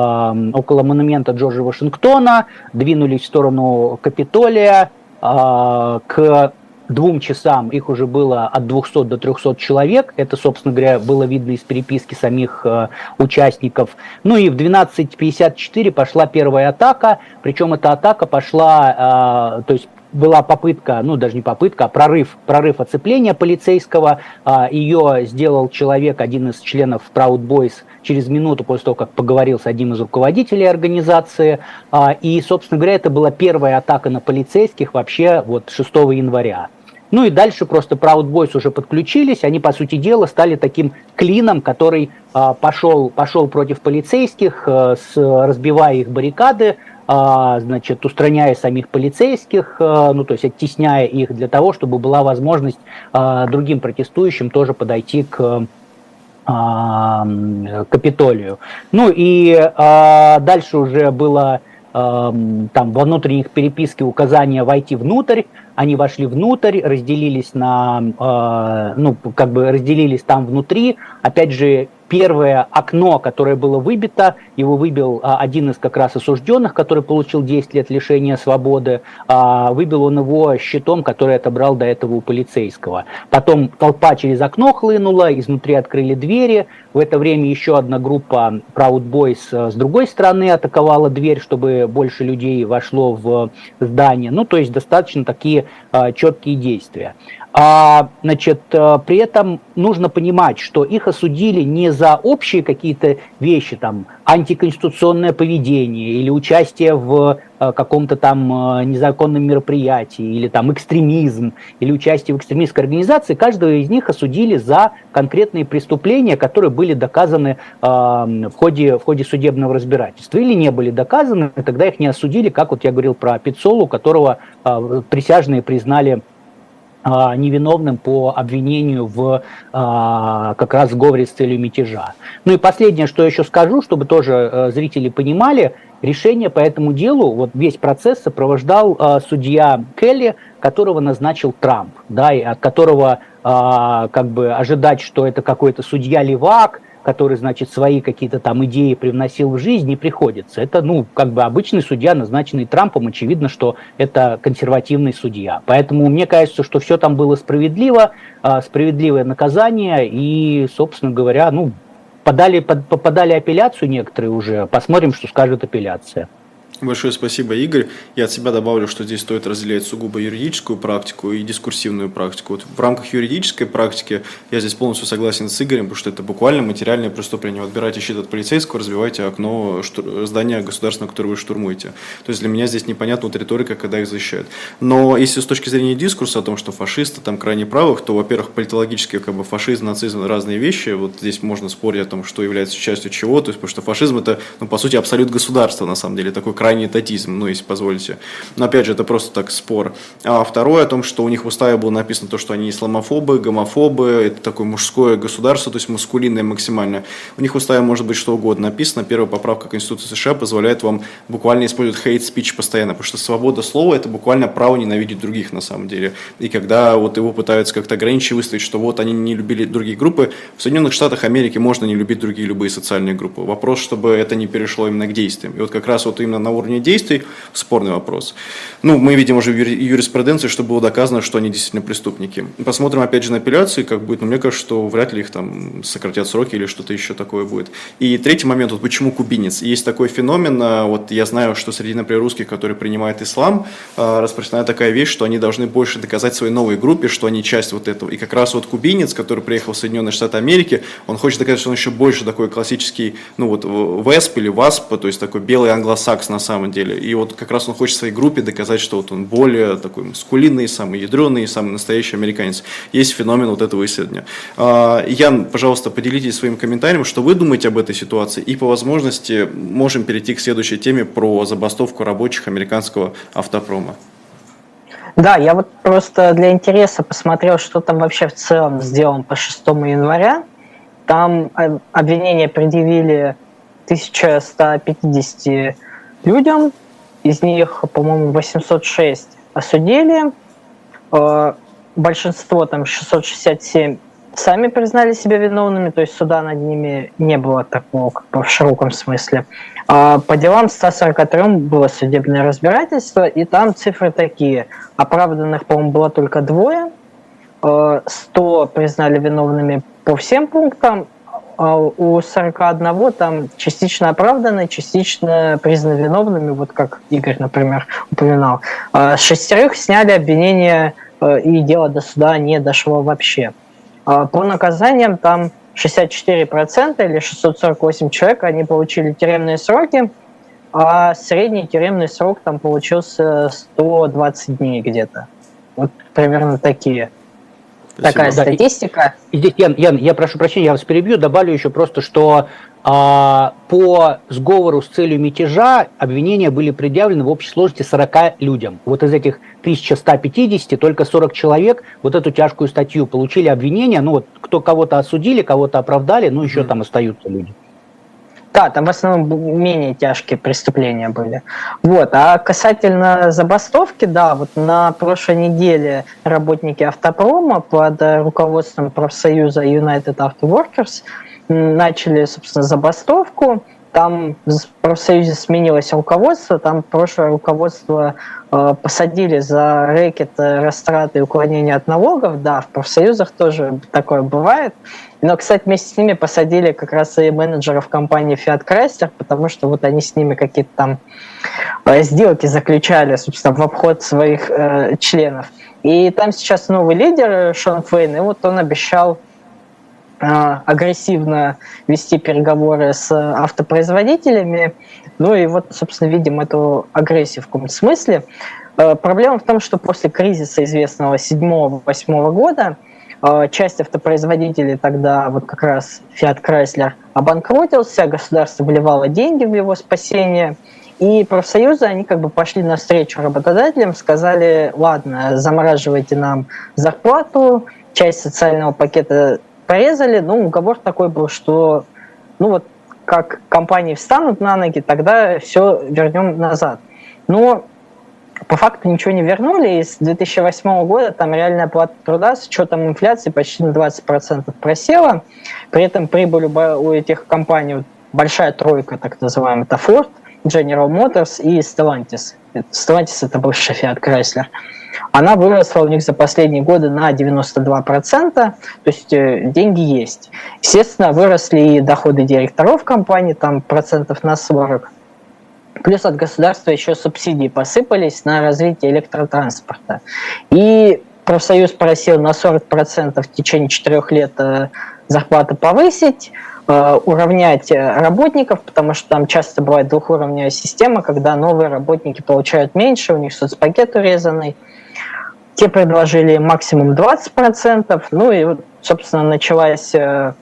около монумента Джорджа Вашингтона, двинулись в сторону Капитолия, э, к двум часам их уже было от 200 до 300 человек. Это, собственно говоря, было видно из переписки самих э, участников. Ну и в 12.54 пошла первая атака, причем эта атака пошла, э, то есть была попытка, ну даже не попытка, а прорыв, прорыв оцепления полицейского. А, Ее сделал человек, один из членов Proud Boys, через минуту после того, как поговорил с одним из руководителей организации. А, и, собственно говоря, это была первая атака на полицейских вообще вот 6 января. Ну и дальше просто Proud Boys уже подключились, они, по сути дела, стали таким клином, который а, пошел, пошел против полицейских, а, с, разбивая их баррикады, а, значит, устраняя самих полицейских, а, ну то есть оттесняя их для того, чтобы была возможность а, другим протестующим тоже подойти к Капитолию. Ну и а, дальше уже было там во внутренних переписке указания войти внутрь, они вошли внутрь, разделились на, э, ну, как бы разделились там внутри. Опять же, первое окно, которое было выбито, его выбил а, один из как раз осужденных, который получил 10 лет лишения свободы, а, выбил он его щитом, который отобрал до этого у полицейского. Потом толпа через окно хлынула, изнутри открыли двери, в это время еще одна группа Proud Boys э, с другой стороны атаковала дверь, чтобы больше людей вошло в здание. Ну, то есть достаточно такие а, четкие действия. А, значит, э, при этом нужно понимать, что их осудили не за общие какие-то вещи, там, антиконституционное поведение или участие в э, каком-то там э, незаконном мероприятии, или там экстремизм, или участие в экстремистской организации, каждого из них осудили за конкретные преступления, которые были доказаны э, в, ходе, в ходе судебного разбирательства, или не были доказаны, тогда их не осудили, как вот я говорил про Пиццолу, которого э, присяжные признали невиновным по обвинению в а, как раз сговоре с целью мятежа. Ну и последнее, что еще скажу, чтобы тоже э, зрители понимали, решение по этому делу, вот весь процесс сопровождал а, судья Келли, которого назначил Трамп, да, и от которого как бы ожидать, что это какой-то судья левак, который, значит, свои какие-то там идеи привносил в жизнь, не приходится. Это, ну, как бы обычный судья, назначенный Трампом, очевидно, что это консервативный судья. Поэтому мне кажется, что все там было справедливо, а, справедливое наказание, и, собственно говоря, ну, подали, под, подали апелляцию некоторые уже, посмотрим, что скажет апелляция. Большое спасибо, Игорь. Я от себя добавлю, что здесь стоит разделять сугубо юридическую практику и дискурсивную практику. Вот в рамках юридической практики я здесь полностью согласен с Игорем, потому что это буквально материальное преступление. Вот берите щит от полицейского, разбивайте окно здания государственного, которое вы штурмуете. То есть для меня здесь непонятна вот риторика, когда их защищают. Но если с точки зрения дискурса о том, что фашисты там крайне правых, то, во-первых, политологически как бы фашизм, нацизм разные вещи. Вот здесь можно спорить о том, что является частью чего. То есть, потому что фашизм это, ну, по сути, абсолют государства, на самом деле, такой крайний татизм, ну, если позволите. Но, опять же, это просто так спор. А второе о том, что у них в уставе было написано то, что они исламофобы, гомофобы, это такое мужское государство, то есть маскулинное максимально. У них в уставе может быть что угодно написано. Первая поправка Конституции США позволяет вам буквально использовать speech постоянно, потому что свобода слова – это буквально право ненавидеть других на самом деле. И когда вот его пытаются как-то ограничить, выставить, что вот они не любили другие группы, в Соединенных Штатах Америки можно не любить другие любые социальные группы. Вопрос, чтобы это не перешло именно к действиям. И вот как раз вот именно на уровне действий – спорный вопрос. Ну, мы видим уже юриспруденции, что было доказано, что они действительно преступники. Посмотрим опять же на апелляции, как будет, но мне кажется, что вряд ли их там сократят сроки или что-то еще такое будет. И третий момент, вот почему кубинец? Есть такой феномен, а, вот я знаю, что среди, например, русских, которые принимают ислам, а, распространена такая вещь, что они должны больше доказать своей новой группе, что они часть вот этого. И как раз вот кубинец, который приехал в Соединенные Штаты Америки, он хочет доказать, что он еще больше такой классический, ну вот ВЭСП или ВАСП, то есть такой белый англосакс на самом деле. И вот как раз он хочет своей группе доказать, что вот он более такой маскулинный, самый ядреный, самый настоящий американец. Есть феномен вот этого исследования. А, Ян, пожалуйста, поделитесь своим комментарием, что вы думаете об этой ситуации, и по возможности можем перейти к следующей теме про забастовку рабочих американского автопрома. Да, я вот просто для интереса посмотрел, что там вообще в целом сделано по 6 января. Там э, обвинения предъявили 1150 людям, из них, по-моему, 806 осудили, э, большинство, там 667, сами признали себя виновными, то есть суда над ними не было такого, как бы в широком смысле. А по делам 143 было судебное разбирательство, и там цифры такие. Оправданных, по-моему, было только двое, 100 э, признали виновными по всем пунктам, у 41 там частично оправданы, частично признаны виновными, вот как Игорь, например, упоминал. А шестерых сняли обвинения, э, и дело до суда не дошло вообще. А по наказаниям там 64% или 648 человек, они получили тюремные сроки, а средний тюремный срок там получился 120 дней где-то. Вот примерно такие. Такая да, статистика. И, здесь, Ян, Ян, я прошу прощения, я вас перебью, добавлю еще просто, что а, по сговору с целью мятежа обвинения были предъявлены в общей сложности 40 людям. Вот из этих 1150 только 40 человек вот эту тяжкую статью получили обвинения. Ну вот кто кого-то осудили, кого-то оправдали, ну еще mm. там остаются люди. Да, там в основном менее тяжкие преступления были. Вот. А касательно забастовки, да, вот на прошлой неделе работники автопрома под руководством профсоюза United Auto Workers начали, собственно, забастовку. Там в профсоюзе сменилось руководство, там прошлое руководство э, посадили за рэкет, э, растраты и уклонение от налогов. Да, в профсоюзах тоже такое бывает. Но, кстати, вместе с ними посадили как раз и менеджеров компании Fiat Chrysler, потому что вот они с ними какие-то там э, сделки заключали, собственно, в обход своих э, членов. И там сейчас новый лидер э, Шон Фейн, и вот он обещал агрессивно вести переговоры с автопроизводителями. Ну и вот, собственно, видим эту агрессию в каком-то смысле. Э, проблема в том, что после кризиса известного 7-8 года Э, часть автопроизводителей тогда, вот как раз Fiat Chrysler, обанкротился, государство вливало деньги в его спасение, и профсоюзы, они как бы пошли навстречу работодателям, сказали, ладно, замораживайте нам зарплату, часть социального пакета порезали, но уговор такой был, что ну вот как компании встанут на ноги, тогда все вернем назад. Но по факту ничего не вернули, и с 2008 года там реальная плата труда с учетом инфляции почти на 20% просела. При этом прибыль у этих компаний, большая тройка, так называемая, это Ford, General Motors и Stellantis. Stellantis это бывший Fiat Chrysler. Она выросла у них за последние годы на 92%, то есть э, деньги есть. Естественно, выросли и доходы директоров компании, там процентов на 40%. Плюс от государства еще субсидии посыпались на развитие электротранспорта. И профсоюз просил на 40% в течение 4 лет э, зарплаты повысить, уравнять работников, потому что там часто бывает двухуровневая система, когда новые работники получают меньше, у них соцпакет урезанный. Те предложили максимум 20%, ну и, собственно, началась э,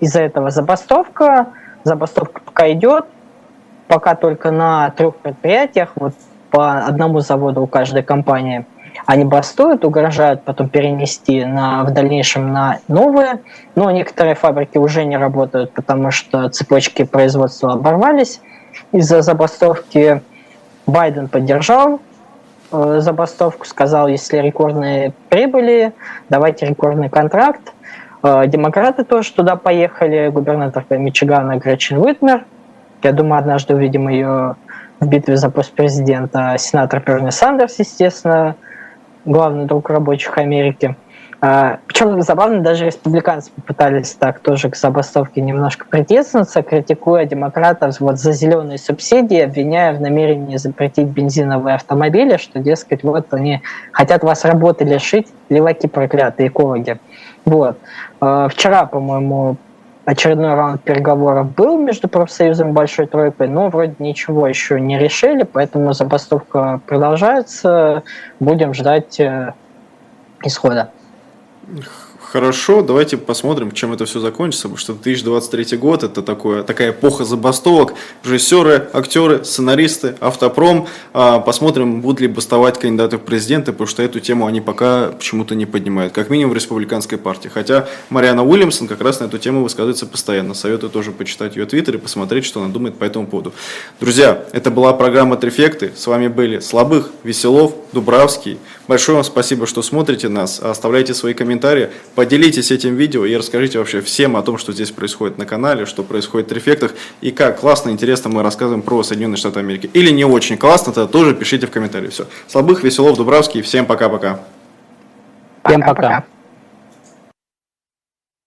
из-за этого забастовка. Забастовка пока идет, пока только на трех предприятиях, вот по одному заводу у каждой компании, они бастуют, угрожают потом перенести на, в дальнейшем на новые, но некоторые фабрики уже не работают, потому что цепочки производства оборвались из-за забастовки. Байден поддержал э, забастовку, сказал, если рекордные прибыли, давайте рекордный контракт. Э, демократы тоже туда поехали, губернатор Мичигана Гречин Уитмер я думаю, однажды увидим ее в битве за пост президента сенатор Берни Сандерс, естественно, главный друг рабочих Америки. А, Причем забавно, даже республиканцы попытались так тоже к забастовке немножко притеснуться, критикуя демократов вот за зеленые субсидии, обвиняя в намерении запретить бензиновые автомобили, что, дескать, вот они хотят вас работы лишить, леваки проклятые экологи. Вот. А, вчера, по-моему, очередной раунд переговоров был между профсоюзом и Большой Тройкой, но вроде ничего еще не решили, поэтому забастовка продолжается. Будем ждать э, исхода. Хорошо, давайте посмотрим, чем это все закончится, потому что 2023 год это такое, такая эпоха забастовок, режиссеры, актеры, сценаристы, автопром. А, посмотрим, будут ли бастовать кандидаты в президенты, потому что эту тему они пока почему-то не поднимают, как минимум в республиканской партии. Хотя Мариана Уильямсон как раз на эту тему высказывается постоянно. Советую тоже почитать ее твиттер и посмотреть, что она думает по этому поводу. Друзья, это была программа «Трефекты». С вами были Слабых, Веселов, Дубравский. Большое вам спасибо, что смотрите нас. Оставляйте свои комментарии. Поделитесь этим видео и расскажите вообще всем о том, что здесь происходит на канале, что происходит в трефектах и как классно, интересно мы рассказываем про Соединенные Штаты Америки. Или не очень классно, тогда тоже пишите в комментариях. Все. Слабых, Веселов, Дубравский. Всем пока-пока. Всем пока. пока.